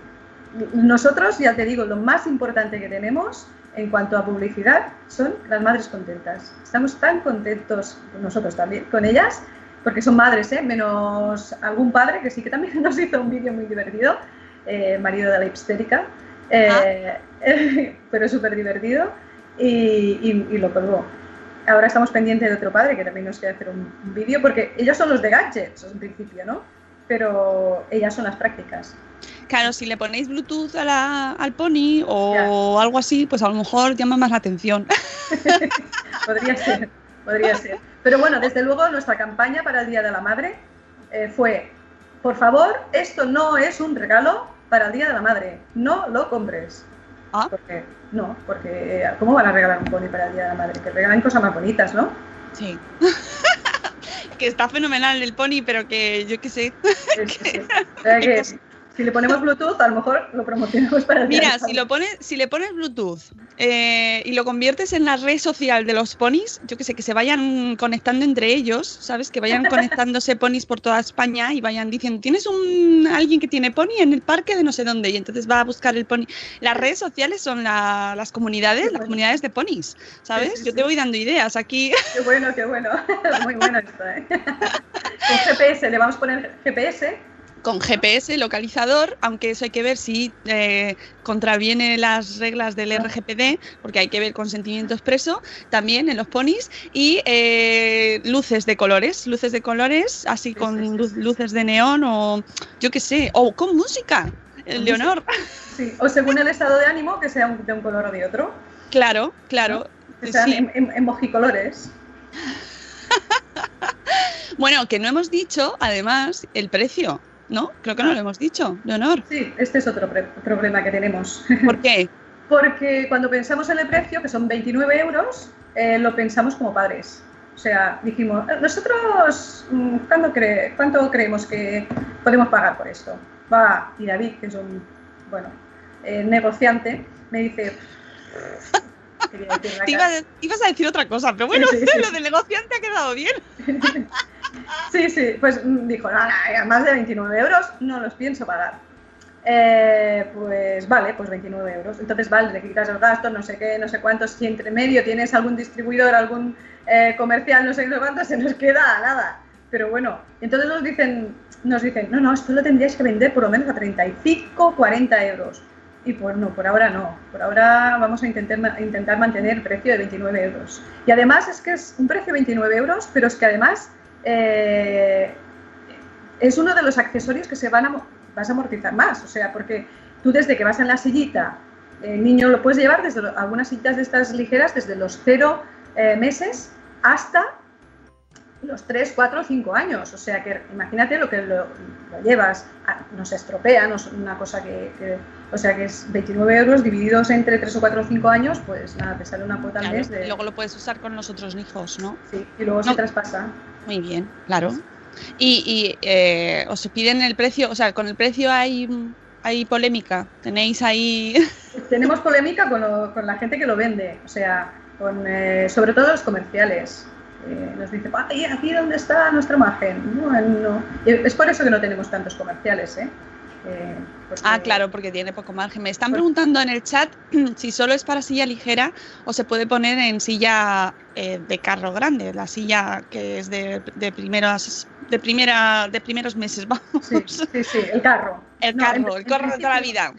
nosotros, ya te digo, lo más importante que tenemos en cuanto a publicidad son las madres contentas. Estamos tan contentos, nosotros también, con ellas, porque son madres, ¿eh? menos algún padre que sí que también nos hizo un vídeo muy divertido, eh, marido de la hipstérica, eh, pero es súper divertido y, y- y lo colgó. Ahora estamos pendientes de otro padre que también nos quiere hacer un, un vídeo, porque ellos son los de gadgets en principio, ¿no? Pero ellas son las prácticas. Claro, si le ponéis Bluetooth a la- al pony o algo así, pues a lo mejor llama más la atención. Podría ser, podría ser. Pero bueno, desde luego nuestra campaña para el Día de la Madre eh, fue, por favor, esto no es un regalo para el Día de la Madre, no lo compres. Ah. Porque, no, porque eh, ¿cómo van a regalar un pony para el Día de la Madre? Que regalan cosas más bonitas, ¿no? Sí. que está fenomenal el pony, pero que yo qué sé. Sí, sí, sí. O sea que, si le ponemos Bluetooth, a lo mejor lo promocionamos para el Mira, si lo pones, si le pones Bluetooth eh, y lo conviertes en la red social de los ponis, yo que sé, que se vayan conectando entre ellos, ¿sabes? Que vayan conectándose ponis por toda España y vayan diciendo, tienes un alguien que tiene pony en el parque de no sé dónde y entonces va a buscar el pony. Las redes sociales son la- las comunidades, las comunidades de ponis, ¿sabes? Sí, sí, yo te voy dando ideas aquí. Qué bueno, qué bueno. Muy bueno esto, ¿eh? Con GPS, le vamos a poner GPS. Con GPS localizador, aunque eso hay que ver si eh, contraviene las reglas del RGPD, porque hay que ver consentimiento expreso también en los ponis, y eh, luces de colores, luces de colores, así Sí, con luces de neón o yo qué sé, o con música, Leonor. Sí, o según el estado de ánimo, que sea un- de un color o de otro. Claro, claro. Que sean sí. em- em- emojicolores. Bueno, que no hemos dicho, además, el precio, ¿no? Creo que no lo hemos dicho, Leonor. Sí, este es otro problema que tenemos. ¿Por qué? Porque cuando pensamos en el precio, que son 29 euros, eh, lo pensamos como padres. O sea, dijimos, "Eh, nosotros, mm, ¿cuánto, cre- ¿cuánto creemos que podemos pagar por esto? Va, y David, que es un, bueno, eh, negociante, me dice... Te ibas a decir otra cosa, pero bueno, Sí, sí, sí. lo del negociante ha quedado bien. Sí, sí, pues mm, dijo, no, no, más de 29 euros no los pienso pagar. Eh, pues vale, pues 29 euros. Entonces, vale, le quitas el gasto, no sé qué, no sé cuántos. Si entre medio tienes algún distribuidor, algún eh, comercial, no sé qué, no sé cuánto, se nos queda nada. Pero bueno, entonces nos dicen, nos dicen, no, no, esto lo tendríais que vender por lo menos a 35, 40 euros. Y pues no, por ahora no. Por ahora vamos a intentar, intentar mantener el precio de 29 euros. Y además es que es un precio de 29 euros, pero es que además eh, es uno de los accesorios que se van a, vas a amortizar más. O sea, porque tú desde que vas en la sillita, el niño lo puedes llevar desde lo- algunas sillitas de estas ligeras desde los 0 meses hasta los 3, 4, 5 años. O sea que imagínate lo que lo, lo llevas, ah, no se estropea, no es una cosa que, que- O sea que es 29 euros divididos entre 3 o 4 o 5 años, pues nada, te sale una cuota al Claro, mes de. y luego lo puedes usar con los otros hijos, ¿no? sí, y luego No. se traspasa. Muy bien, claro. Y, y, eh, os piden el precio, o sea, con el precio hay, hay polémica. Tenéis ahí. Tenemos polémica con, lo- con la gente que lo vende, o sea, con, eh, sobre todo los comerciales. Eh, nos dice, "Ay, aquí dónde está nuestra imagen. Bueno, y es por eso que no tenemos tantos comerciales, ¿eh? Eh, porque- Ah, claro, porque tiene poco margen. Me están preguntando en el chat si solo es para silla ligera o se puede poner en silla eh, de carro grande, la silla que es de, de primeras de primera de primeros meses, vamos. Sí, sí, sí, el carro. El No, en- carro, el carro de toda la vida.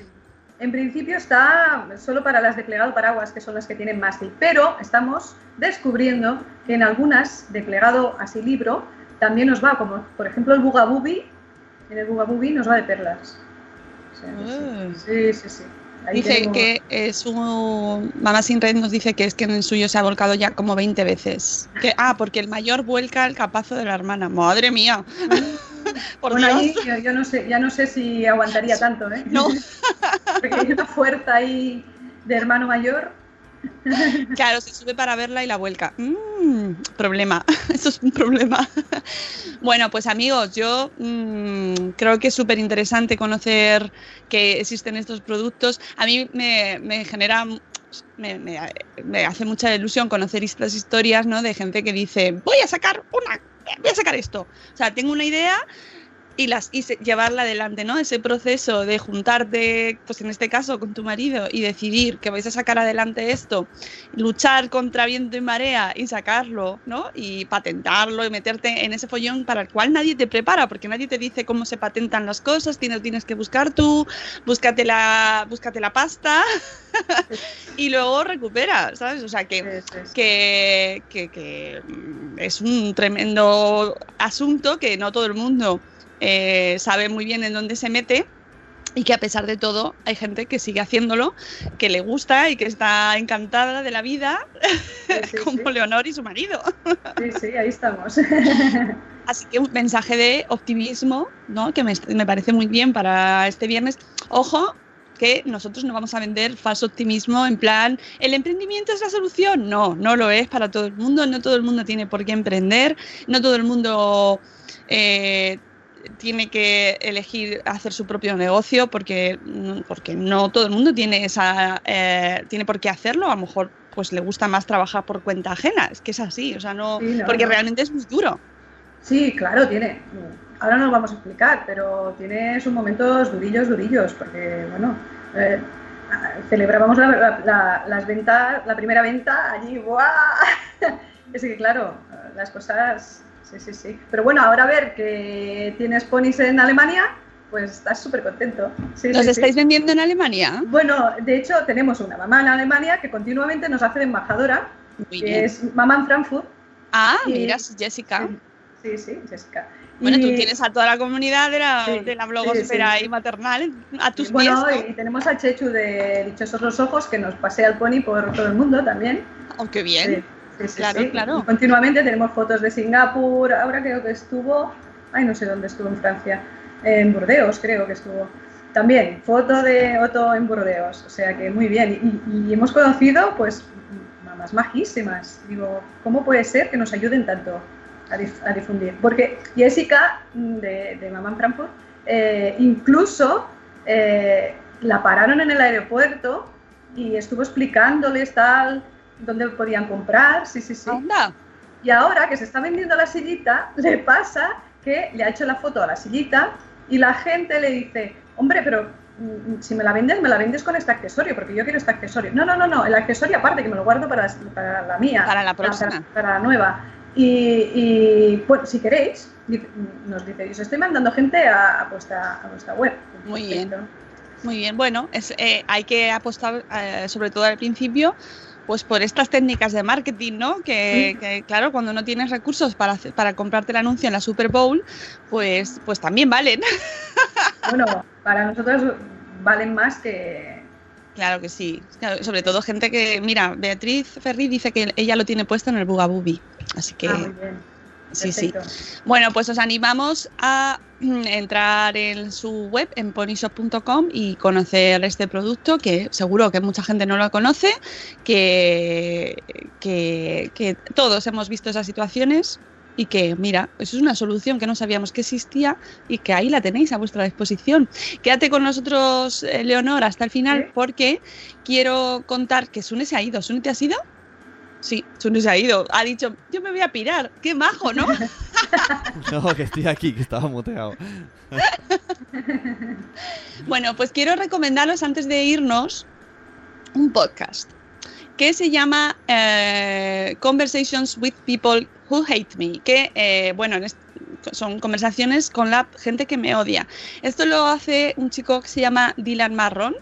En principio está solo para las de plegado paraguas, que son las que tienen mástil, pero estamos descubriendo que en algunas de plegado así libro también nos va, como por ejemplo el bugabubi, en el bugabubi nos va de perlas. O sea, que Ah. sí, sí, sí. Ahí Dice que eh, su mamá sin red nos dice que es que en el suyo se ha volcado ya como 20 veces. Que, ah, porque el mayor vuelca el capazo de la hermana. Madre mía. Por bueno, ahí yo, yo no sé, ya no sé si aguantaría tanto, ¿eh? No. Porque hay una fuerza ahí de hermano mayor. Claro, se sube para verla y la vuelca. Mm, problema, eso es un problema. Bueno, pues amigos, yo mm, creo que es súper interesante conocer que existen estos productos. A mí me, genera, me, me- me hace mucha ilusión conocer estas historias, ¿no? De gente que dice, voy a sacar una, voy a sacar esto. O sea, tengo una idea y, las, y se- llevarla adelante, ¿no? Ese proceso de juntarte, pues en este caso con tu marido y decidir que vais a sacar adelante esto, luchar contra viento y marea y sacarlo, ¿no? Y patentarlo y meterte en ese follón para el cual nadie te prepara, porque nadie te dice cómo se patentan las cosas, tienes, tienes que buscar tú, búscate la, búscate la pasta y luego recupera, ¿sabes? O sea que, que- que, mm, es un tremendo asunto que no todo el mundo eh, sabe muy bien en dónde se mete y que a pesar de todo hay gente que sigue haciéndolo, que le gusta y que está encantada de la vida, Sí, sí, como sí. Leonor y su marido. Sí, sí, ahí estamos. Así que un mensaje de optimismo, ¿no? Que me, me parece muy bien para este viernes. Ojo, que nosotros no vamos a vender falso optimismo en plan, ¿el emprendimiento es la solución? No, no lo es para todo el mundo, no todo el mundo tiene por qué emprender, no todo el mundo eh, tiene que elegir hacer su propio negocio porque, porque no todo el mundo tiene esa eh, tiene por qué hacerlo, a lo mejor pues le gusta más trabajar por cuenta ajena, es que es así, o sea, no, Sí, no, porque no. realmente es muy duro. Sí, claro, tiene. Ahora no lo vamos a explicar, pero tiene sus momentos durillos, durillos, porque, bueno, eh, celebrábamos la- la- la- las ventas, la primera venta allí, ¡guau! Es que, claro, las cosas, sí, sí, sí. Pero bueno, ahora a ver que tienes ponis en Alemania, pues estás súper contento. Sí, ¿Los sí, sí. estáis vendiendo en Alemania? Bueno, de hecho, tenemos una mamá en Alemania que continuamente nos hace de embajadora, Muy que bien. es mamá en Frankfurt. Ah, y- mira, Jessica. Sí, sí, Jessica. Bueno, tú Y- tienes a toda la comunidad de la, de la blogosfera y maternal a tus bueno, pies. ¿no? y tenemos a Chechu de Dichosos los Ojos que nos pasea el pony por todo el mundo también. Oh, qué bien. Sí, sí, Claro, sí. claro. Y continuamente tenemos fotos de Singapur, ahora creo que estuvo, ay, no sé dónde estuvo en Francia, en Burdeos creo que estuvo. También, foto de Otto en Burdeos, o sea que muy bien. Y, y hemos conocido, pues, mamás majísimas. Digo, ¿cómo puede ser que nos ayuden tanto a, dif- a difundir? Porque Jessica, mm, de, de Mamá en Frankfurt, eh, incluso eh, la pararon en el aeropuerto y estuvo explicándoles tal, dónde podían comprar, sí, sí, sí. Anda. Y ahora que se está vendiendo la sillita, le pasa que le ha hecho la foto a la sillita y la gente le dice, hombre, pero mm, si me la vendes, me la vendes con este accesorio, porque yo quiero este accesorio. No, no, no, no, el accesorio aparte, que me lo guardo para, para la mía. Para la próxima. Para, para la nueva. Y, y, bueno, si queréis, dice- nos dice, os estoy mandando gente a, a vuestra, a vuestra web. Muy bien. Muy bien, bueno, es, eh, hay que apostar, eh, sobre todo al principio, pues por estas técnicas de marketing, ¿no? Que, Sí. que, claro, cuando no tienes recursos para, hacer- para comprarte el anuncio en la Super Bowl, pues, pues también valen. Bueno, para nosotros valen más que... Claro que sí. Sobre todo gente que, mira, Beatriz Ferri dice que ella lo tiene puesto en el Bugabubi. Así que, Ah, muy bien. Sí, sí. Bueno, pues os animamos a mm, entrar en su web, en ponyshop.com y conocer este producto, que seguro que mucha gente no lo conoce, que, que, que todos hemos visto esas situaciones y que, mira, eso es una solución que no sabíamos que existía y que ahí la tenéis a vuestra disposición. Quédate con nosotros, eh, Leonor, hasta el final, Sí. porque quiero contar que Sune se ha ido. ¿Sune te has ido? Sí, Sune se ha ido. Ha dicho, yo me voy a pirar. Qué majo, ¿no? No, que estoy aquí, que estaba muteado. Bueno, pues quiero recomendaros antes de irnos un podcast que se llama eh, Conversations with People Who Hate Me, que eh, bueno, son conversaciones con la gente que me odia. Esto lo hace un chico que se llama Dylan Marron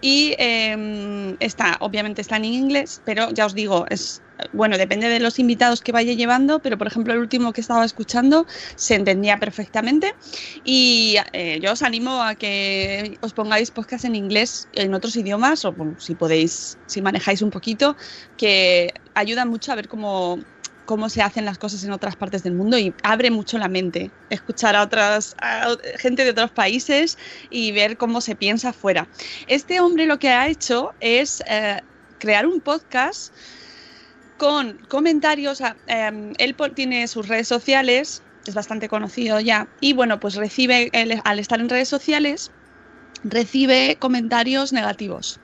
y eh, está, obviamente está en inglés, pero ya os digo, es bueno, depende de los invitados que vaya llevando, pero por ejemplo el último que estaba escuchando se entendía perfectamente. Y eh, yo os animo a que os pongáis podcast en inglés, en otros idiomas, o bueno, si podéis, si manejáis un poquito, que ayuda mucho a ver cómo, cómo se hacen las cosas en otras partes del mundo y abre mucho la mente. Escuchar a otras gente de otros países y ver cómo se piensa afuera. Este hombre lo que ha hecho es eh, crear un podcast con comentarios. em, él tiene sus redes sociales, es bastante conocido ya, y bueno, pues recibe, él, al estar en redes sociales, recibe comentarios negativos.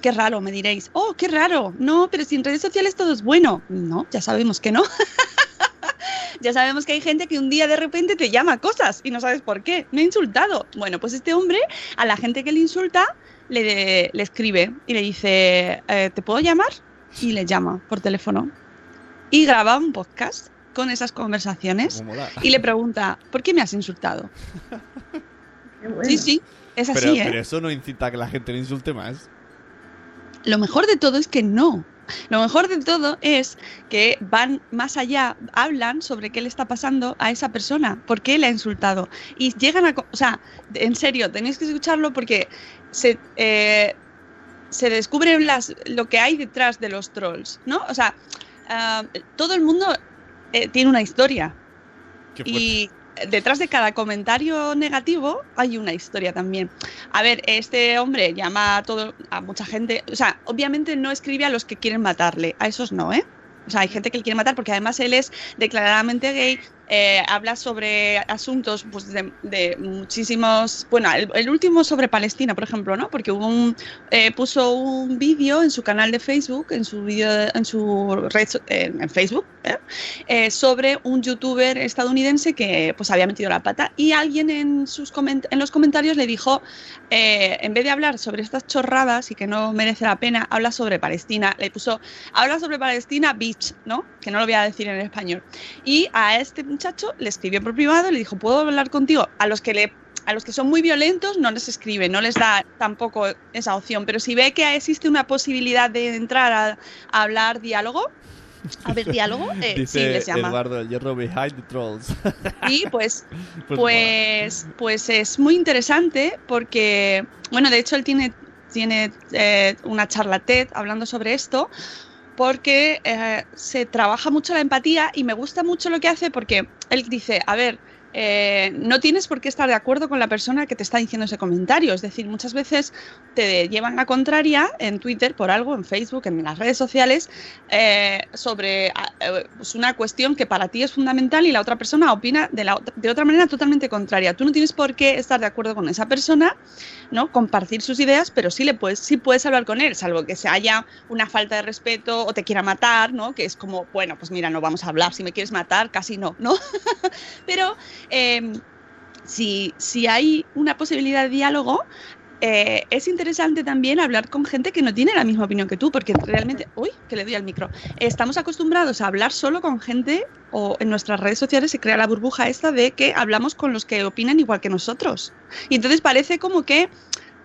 Qué raro, me diréis. Oh, qué raro. No, pero si en redes sociales todo es bueno. No, ya sabemos que no. ya sabemos que hay gente que un día de repente te llama cosas y no sabes por qué. Me ha insultado. Bueno, pues este hombre, a la gente que le insulta, le, le escribe y le dice, eh, ¿te puedo llamar? Y le llama por teléfono. Y graba un podcast con esas conversaciones y le pregunta, ¿por qué me has insultado? Qué bueno. Sí, sí, es así, Pero, ¿eh? pero eso no incita a que la gente le insulte más. Lo mejor de todo es que no. Lo mejor de todo es que van más allá, hablan sobre qué le está pasando a esa persona, por qué le ha insultado. Y llegan a... O sea, en serio, tenéis que escucharlo porque se, eh, se descubre las, lo que hay detrás de los trolls, ¿no? O sea, ah, todo el mundo eh, tiene una historia. Qué. Y detrás de cada comentario negativo hay una historia también. A ver, este hombre llama a todo a mucha gente, o sea, obviamente no escribe a los que quieren matarle, a esos no, ¿eh? O sea, hay gente que le quiere matar porque además él es declaradamente gay, eh, habla sobre asuntos pues, de, muchísimos. Bueno, el, último sobre Palestina, por ejemplo, ¿no? Porque hubo un, eh, puso un vídeo en su canal de Facebook, en su vídeo, en su red, eh, en Facebook, ¿eh? sobre un youtuber estadounidense que pues había metido la pata y alguien en, sus coment- en los comentarios le dijo, en vez de hablar sobre estas chorradas y que no merece la pena, habla sobre Palestina. Le puso, habla sobre Palestina, bitch, ¿no? Que no lo voy a decir en español. Y a este muchacho le escribió por privado y le dijo, ¿puedo hablar contigo? A los que le... A los que son muy violentos no les escribe, no les da tampoco esa opción, pero si ve que existe una posibilidad de entrar a, a hablar diálogo, a ver diálogo, eh, sí Dice les llama. Eduardo, el hierro behind the trolls. Y pues Pues pues, pues es muy interesante porque, bueno, de hecho él tiene, tiene eh, una charla TED hablando sobre esto, porque eh, se trabaja mucho la empatía y me gusta mucho lo que hace porque él dice, a ver, eh, no tienes por qué estar de acuerdo con la persona que te está diciendo ese comentario. Es decir, muchas veces te llevan la contraria en Twitter por algo, en Facebook, en las redes sociales, eh, sobre pues una cuestión que para ti es fundamental y la otra persona opina de, la, de otra manera totalmente contraria. Tú no tienes por qué estar de acuerdo con esa persona, ¿no? Compartir sus ideas, pero sí le puedes, sí puedes hablar con él, salvo que se haya una falta de respeto o te quiera matar, ¿no? Que es como, bueno, pues mira, no vamos a hablar. Si me quieres matar, casi no, ¿no? pero Em, si, si, hay una posibilidad de diálogo, eh, es interesante también hablar con gente que no tiene la misma opinión que tú, porque realmente, uy, que le doy al micro, estamos acostumbrados a hablar solo con gente o en nuestras redes sociales se crea la burbuja esta de que hablamos con los que opinan igual que nosotros. Y entonces parece como que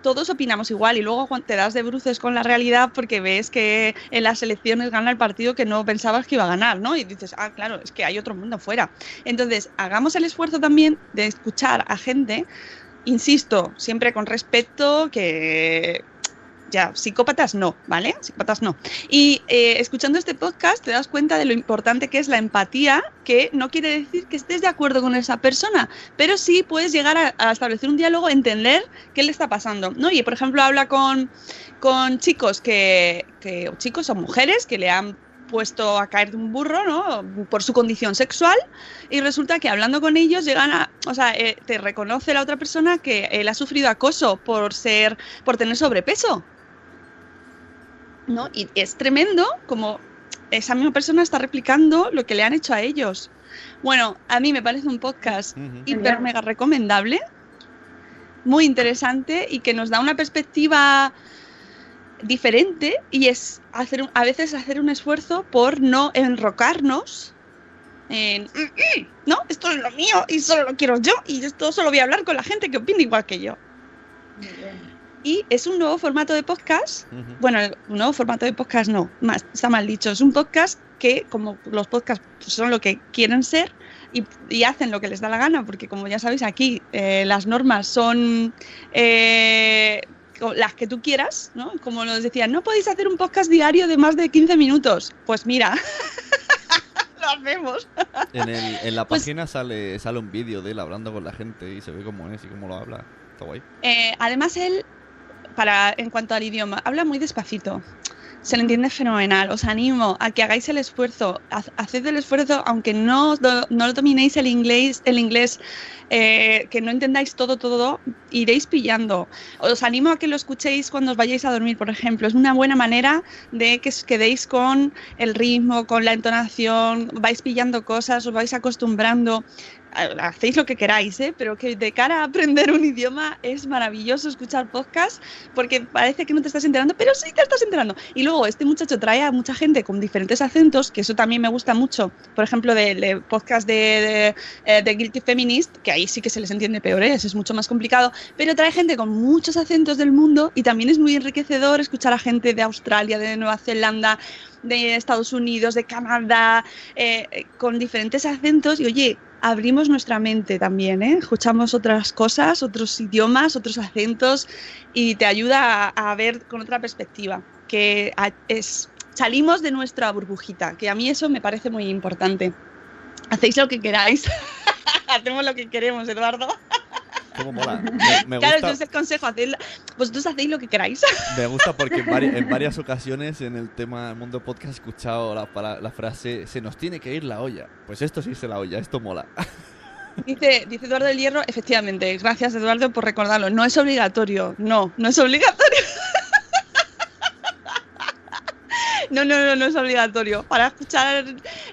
todos opinamos igual y luego te das de bruces con la realidad porque ves que en las elecciones gana el partido que no pensabas que iba a ganar, ¿no? Y dices, ah, claro, es que hay otro mundo fuera. Entonces, hagamos el esfuerzo también de escuchar a gente, insisto, siempre con respeto, que ya, psicópatas no, ¿vale? Psicópatas no. Y eh, escuchando este podcast te das cuenta de lo importante que es la empatía, que no quiere decir que estés de acuerdo con esa persona, pero sí puedes llegar a, establecer un diálogo, entender qué le está pasando, ¿no? Y por ejemplo habla con, con chicos que, que, o chicos o mujeres que le han puesto a caer de un burro, ¿no? Por su condición sexual y resulta que hablando con ellos llegan a, o sea, eh, te reconoce la otra persona que él ha sufrido acoso por ser, por tener sobrepeso ¿no? Y es tremendo como esa misma persona está replicando lo que le han hecho a ellos. Bueno, a mí me parece un podcast hiper mega recomendable, muy interesante y que nos da una perspectiva diferente y es hacer a veces hacer un esfuerzo por no enrocarnos en mm, mm, no, esto es lo mío y solo lo quiero yo y esto solo voy a hablar con la gente que opina igual que yo. Y es un nuevo formato de podcast. Bueno, un nuevo formato de podcast no, más, está mal dicho. Es un podcast que, como los podcasts son lo que quieren ser y, hacen lo que les da la gana, porque como ya sabéis, aquí eh, las normas son eh, las que tú quieras, ¿no? Como nos decían, no podéis hacer un podcast diario de más de 15 minutos. Pues mira. lo hacemos. En, en la pues página sale, sale un vídeo de él hablando con la gente y se ve cómo es y cómo lo habla. Está guay. Eh, además, él para, en cuanto al idioma, habla muy despacito. Se le entiende fenomenal. Os animo a que hagáis el esfuerzo. Haced el esfuerzo, aunque no, no dominéis el inglés, el inglés eh, que no entendáis todo, todo, iréis pillando. Os animo a que lo escuchéis cuando os vayáis a dormir, por ejemplo. Es una buena manera de que os quedéis con el ritmo, con la entonación, vais pillando cosas, os vais acostumbrando hacéis lo que queráis, ¿eh? pero que de cara a aprender un idioma es maravilloso escuchar podcast porque parece que no te estás enterando, pero sí te estás enterando. Y luego este muchacho trae a mucha gente con diferentes acentos, que eso también me gusta mucho. Por ejemplo, del podcast de, de, eh, Guilty Feminist, que ahí sí que se les entiende peor, ¿eh? es mucho más complicado, pero trae gente con muchos acentos del mundo y también es muy enriquecedor escuchar a gente de Australia, de Nueva Zelanda, de Estados Unidos, de Canadá, eh, con diferentes acentos y oye, abrimos nuestra mente también, ¿eh? escuchamos otras cosas, otros idiomas, otros acentos y te ayuda a, ver con otra perspectiva, que es, salimos de nuestra burbujita, que a mí eso me parece muy importante. Hacéis lo que queráis, hacemos lo que queremos, Eduardo. ¿Cómo mola? Me, claro, ese es el consejo. Haced, vosotros hacéis lo que queráis. Me gusta porque en, varias ocasiones en el tema del mundo podcast he escuchado la, la, frase se nos tiene que ir la olla. Pues esto sí se la olla, esto mola. Dice, dice Eduardo del Hierro, efectivamente, gracias Eduardo por recordarlo. No es obligatorio, no, no es obligatorio. No, no, no, no es obligatorio. Para escuchar,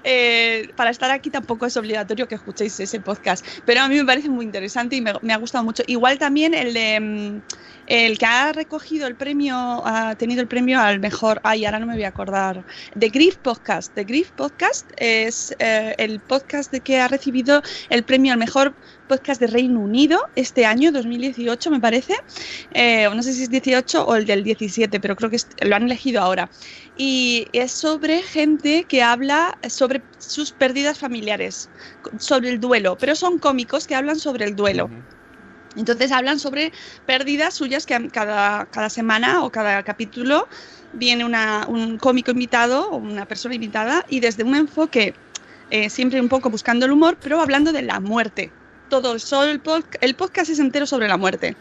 eh, para estar aquí tampoco es obligatorio que escuchéis ese podcast. Pero a mí me parece muy interesante y me, ha gustado mucho. Igual también el de mm, el que ha recogido el premio, ha tenido el premio al mejor, ay, ahora no me voy a acordar, The Grief Podcast. The Grief Podcast es eh, el podcast de que ha recibido el premio al mejor podcast de Reino Unido este año, 2018 me parece, eh, no sé si es 18 o el del 17, pero creo que lo han elegido ahora. Y es sobre gente que habla sobre sus pérdidas familiares, sobre el duelo, pero son cómicos que hablan sobre el duelo. Entonces hablan sobre pérdidas suyas que cada, cada semana o cada capítulo viene un cómico invitado o una persona invitada y desde un enfoque eh, siempre un poco buscando el humor, pero hablando de la muerte. Todo, solo el, pod- el podcast es entero sobre la muerte.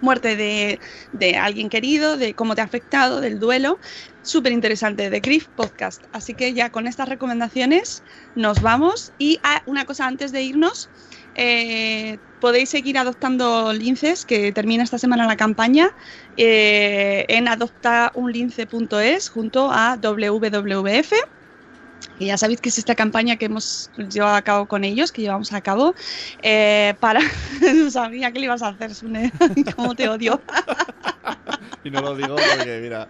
Muerte de, de alguien querido, de cómo te ha afectado, del duelo. Súper interesante, de Grief Podcast. Así que ya con estas recomendaciones nos vamos. Y ah, una cosa antes de irnos, eh, podéis seguir adoptando linces, que termina esta semana la campaña, eh, en adoptaunlince.es junto a WWF. Que ya sabéis que es esta campaña que hemos llevado a cabo con ellos, que llevamos a cabo, eh, para... no sabía que le ibas a hacer, Sune, cómo te odio. Y no lo digo porque, mira,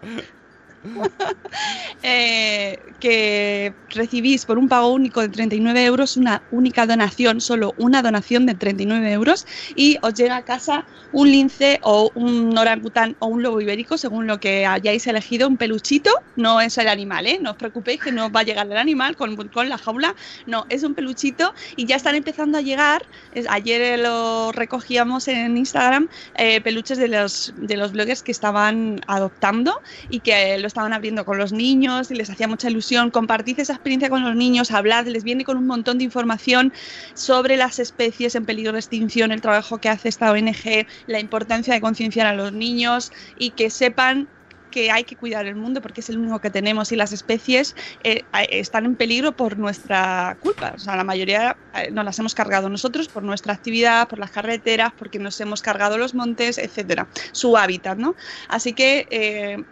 eh, que recibís por un pago único de 39 euros una única donación, solo una donación de 39 euros y os llega a casa un lince o un orangután o un lobo ibérico, según lo que hayáis elegido, un peluchito, no es el animal, ¿eh? no os preocupéis que no va a llegar el animal con, con la jaula, no, es un peluchito y ya están empezando a llegar, ayer lo recogíamos en Instagram, eh, peluches de los, de los bloggers que estaban adoptando y que lo estaban abriendo con los niños y les hacía mucha ilusión. Compartid esa experiencia con los niños, hablad, les viene con un montón de información sobre las especies en peligro de extinción, el trabajo que hace esta ONG, la importancia de concienciar a los niños y que sepan que hay que cuidar el mundo porque es el único que tenemos y las especies eh, están en peligro por nuestra culpa. O sea, la mayoría eh, nos las hemos cargado nosotros por nuestra actividad, por las carreteras, porque nos hemos cargado los montes, etcétera, su hábitat, ¿no? Así que eh,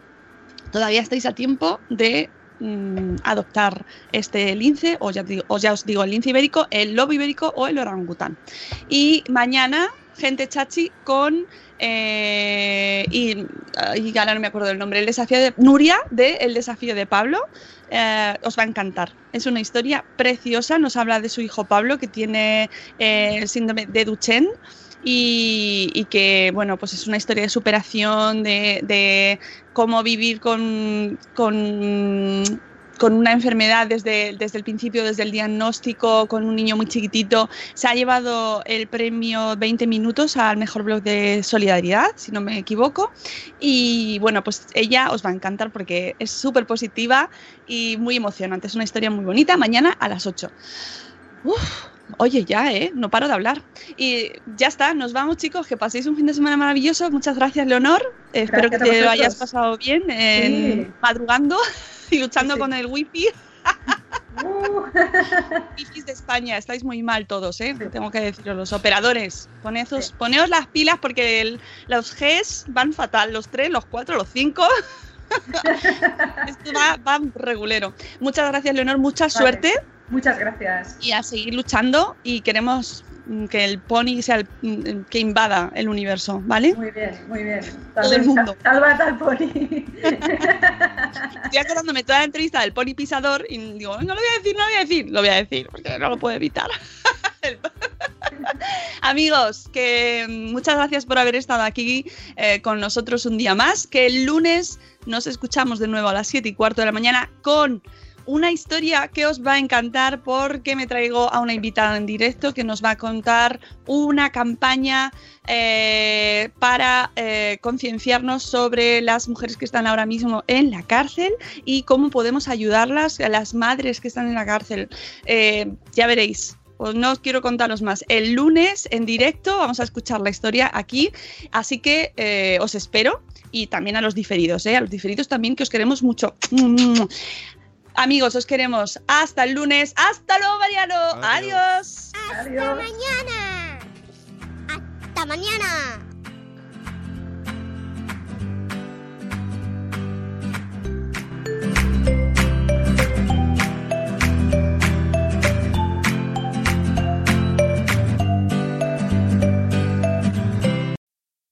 todavía estáis a tiempo de mm, adoptar este lince, o ya, digo- os digo, el lince ibérico, el lobo ibérico o el orangután. Y mañana, gente chachi con. eh, y, y ahora no me acuerdo del nombre, el desafío de Nuria de El desafío de Pablo. eh, os va a encantar. Es una historia preciosa. Nos habla de su hijo Pablo, que tiene eh, el síndrome de Duchenne y, que, bueno, pues es una historia de superación, de, cómo vivir con, con, una enfermedad desde, desde el principio, desde el diagnóstico, con un niño muy chiquitito. Se ha llevado el premio 20 minutos al mejor blog de solidaridad, si no me equivoco. Y bueno, pues ella os va a encantar porque es súper positiva y muy emocionante. Es una historia muy bonita. Mañana a las 8. Uf, oye, ya, ¿eh? No paro de hablar. Y ya está, nos vamos, chicos. Que paséis un fin de semana maravilloso. Muchas gracias, Leonor. Eh, espero que Gracias te lo hayas pasado bien en- Sí. madrugando y luchando Sí, sí. con el wifi. Uh, Wifis de España, estáis muy mal todos, ¿eh? Tengo que deciros, los operadores. Poneos, Sí. poneos las pilas porque el- los Gs van fatal, los 3, los 4, los 5. Esto va, va regulero. Muchas gracias, Leonor. Mucha Vale. suerte muchas gracias. y a seguir luchando. Y queremos mm, que el pony sea el mm, que invada el universo, ¿vale? Muy bien, muy bien. Todo el mundo. Salva al pony. Estoy acordándome toda la entrevista del pony pisador y digo, no lo voy a decir, no lo voy a decir. Lo voy a decir porque no lo puedo evitar. Amigos, que mm, muchas gracias por haber estado aquí eh, con nosotros un día más. Que el lunes nos escuchamos de nuevo a las 7 y cuarto de la mañana con una historia que os va a encantar porque me traigo a una invitada en directo que nos va a contar una campaña eh, para eh, concienciarnos sobre las mujeres que están ahora mismo en la cárcel y cómo podemos ayudarlas, a las madres que están en la cárcel. Eh, ya veréis. Pues no os quiero contaros más. El lunes en directo vamos a escuchar la historia aquí, así que os espero y también a los diferidos, a los diferidos también que os queremos mucho. Amigos, os queremos. Hasta el lunes. Hasta luego, Mariano. Adiós. Adiós. ¡Hasta Adiós. mañana! ¡Hasta mañana!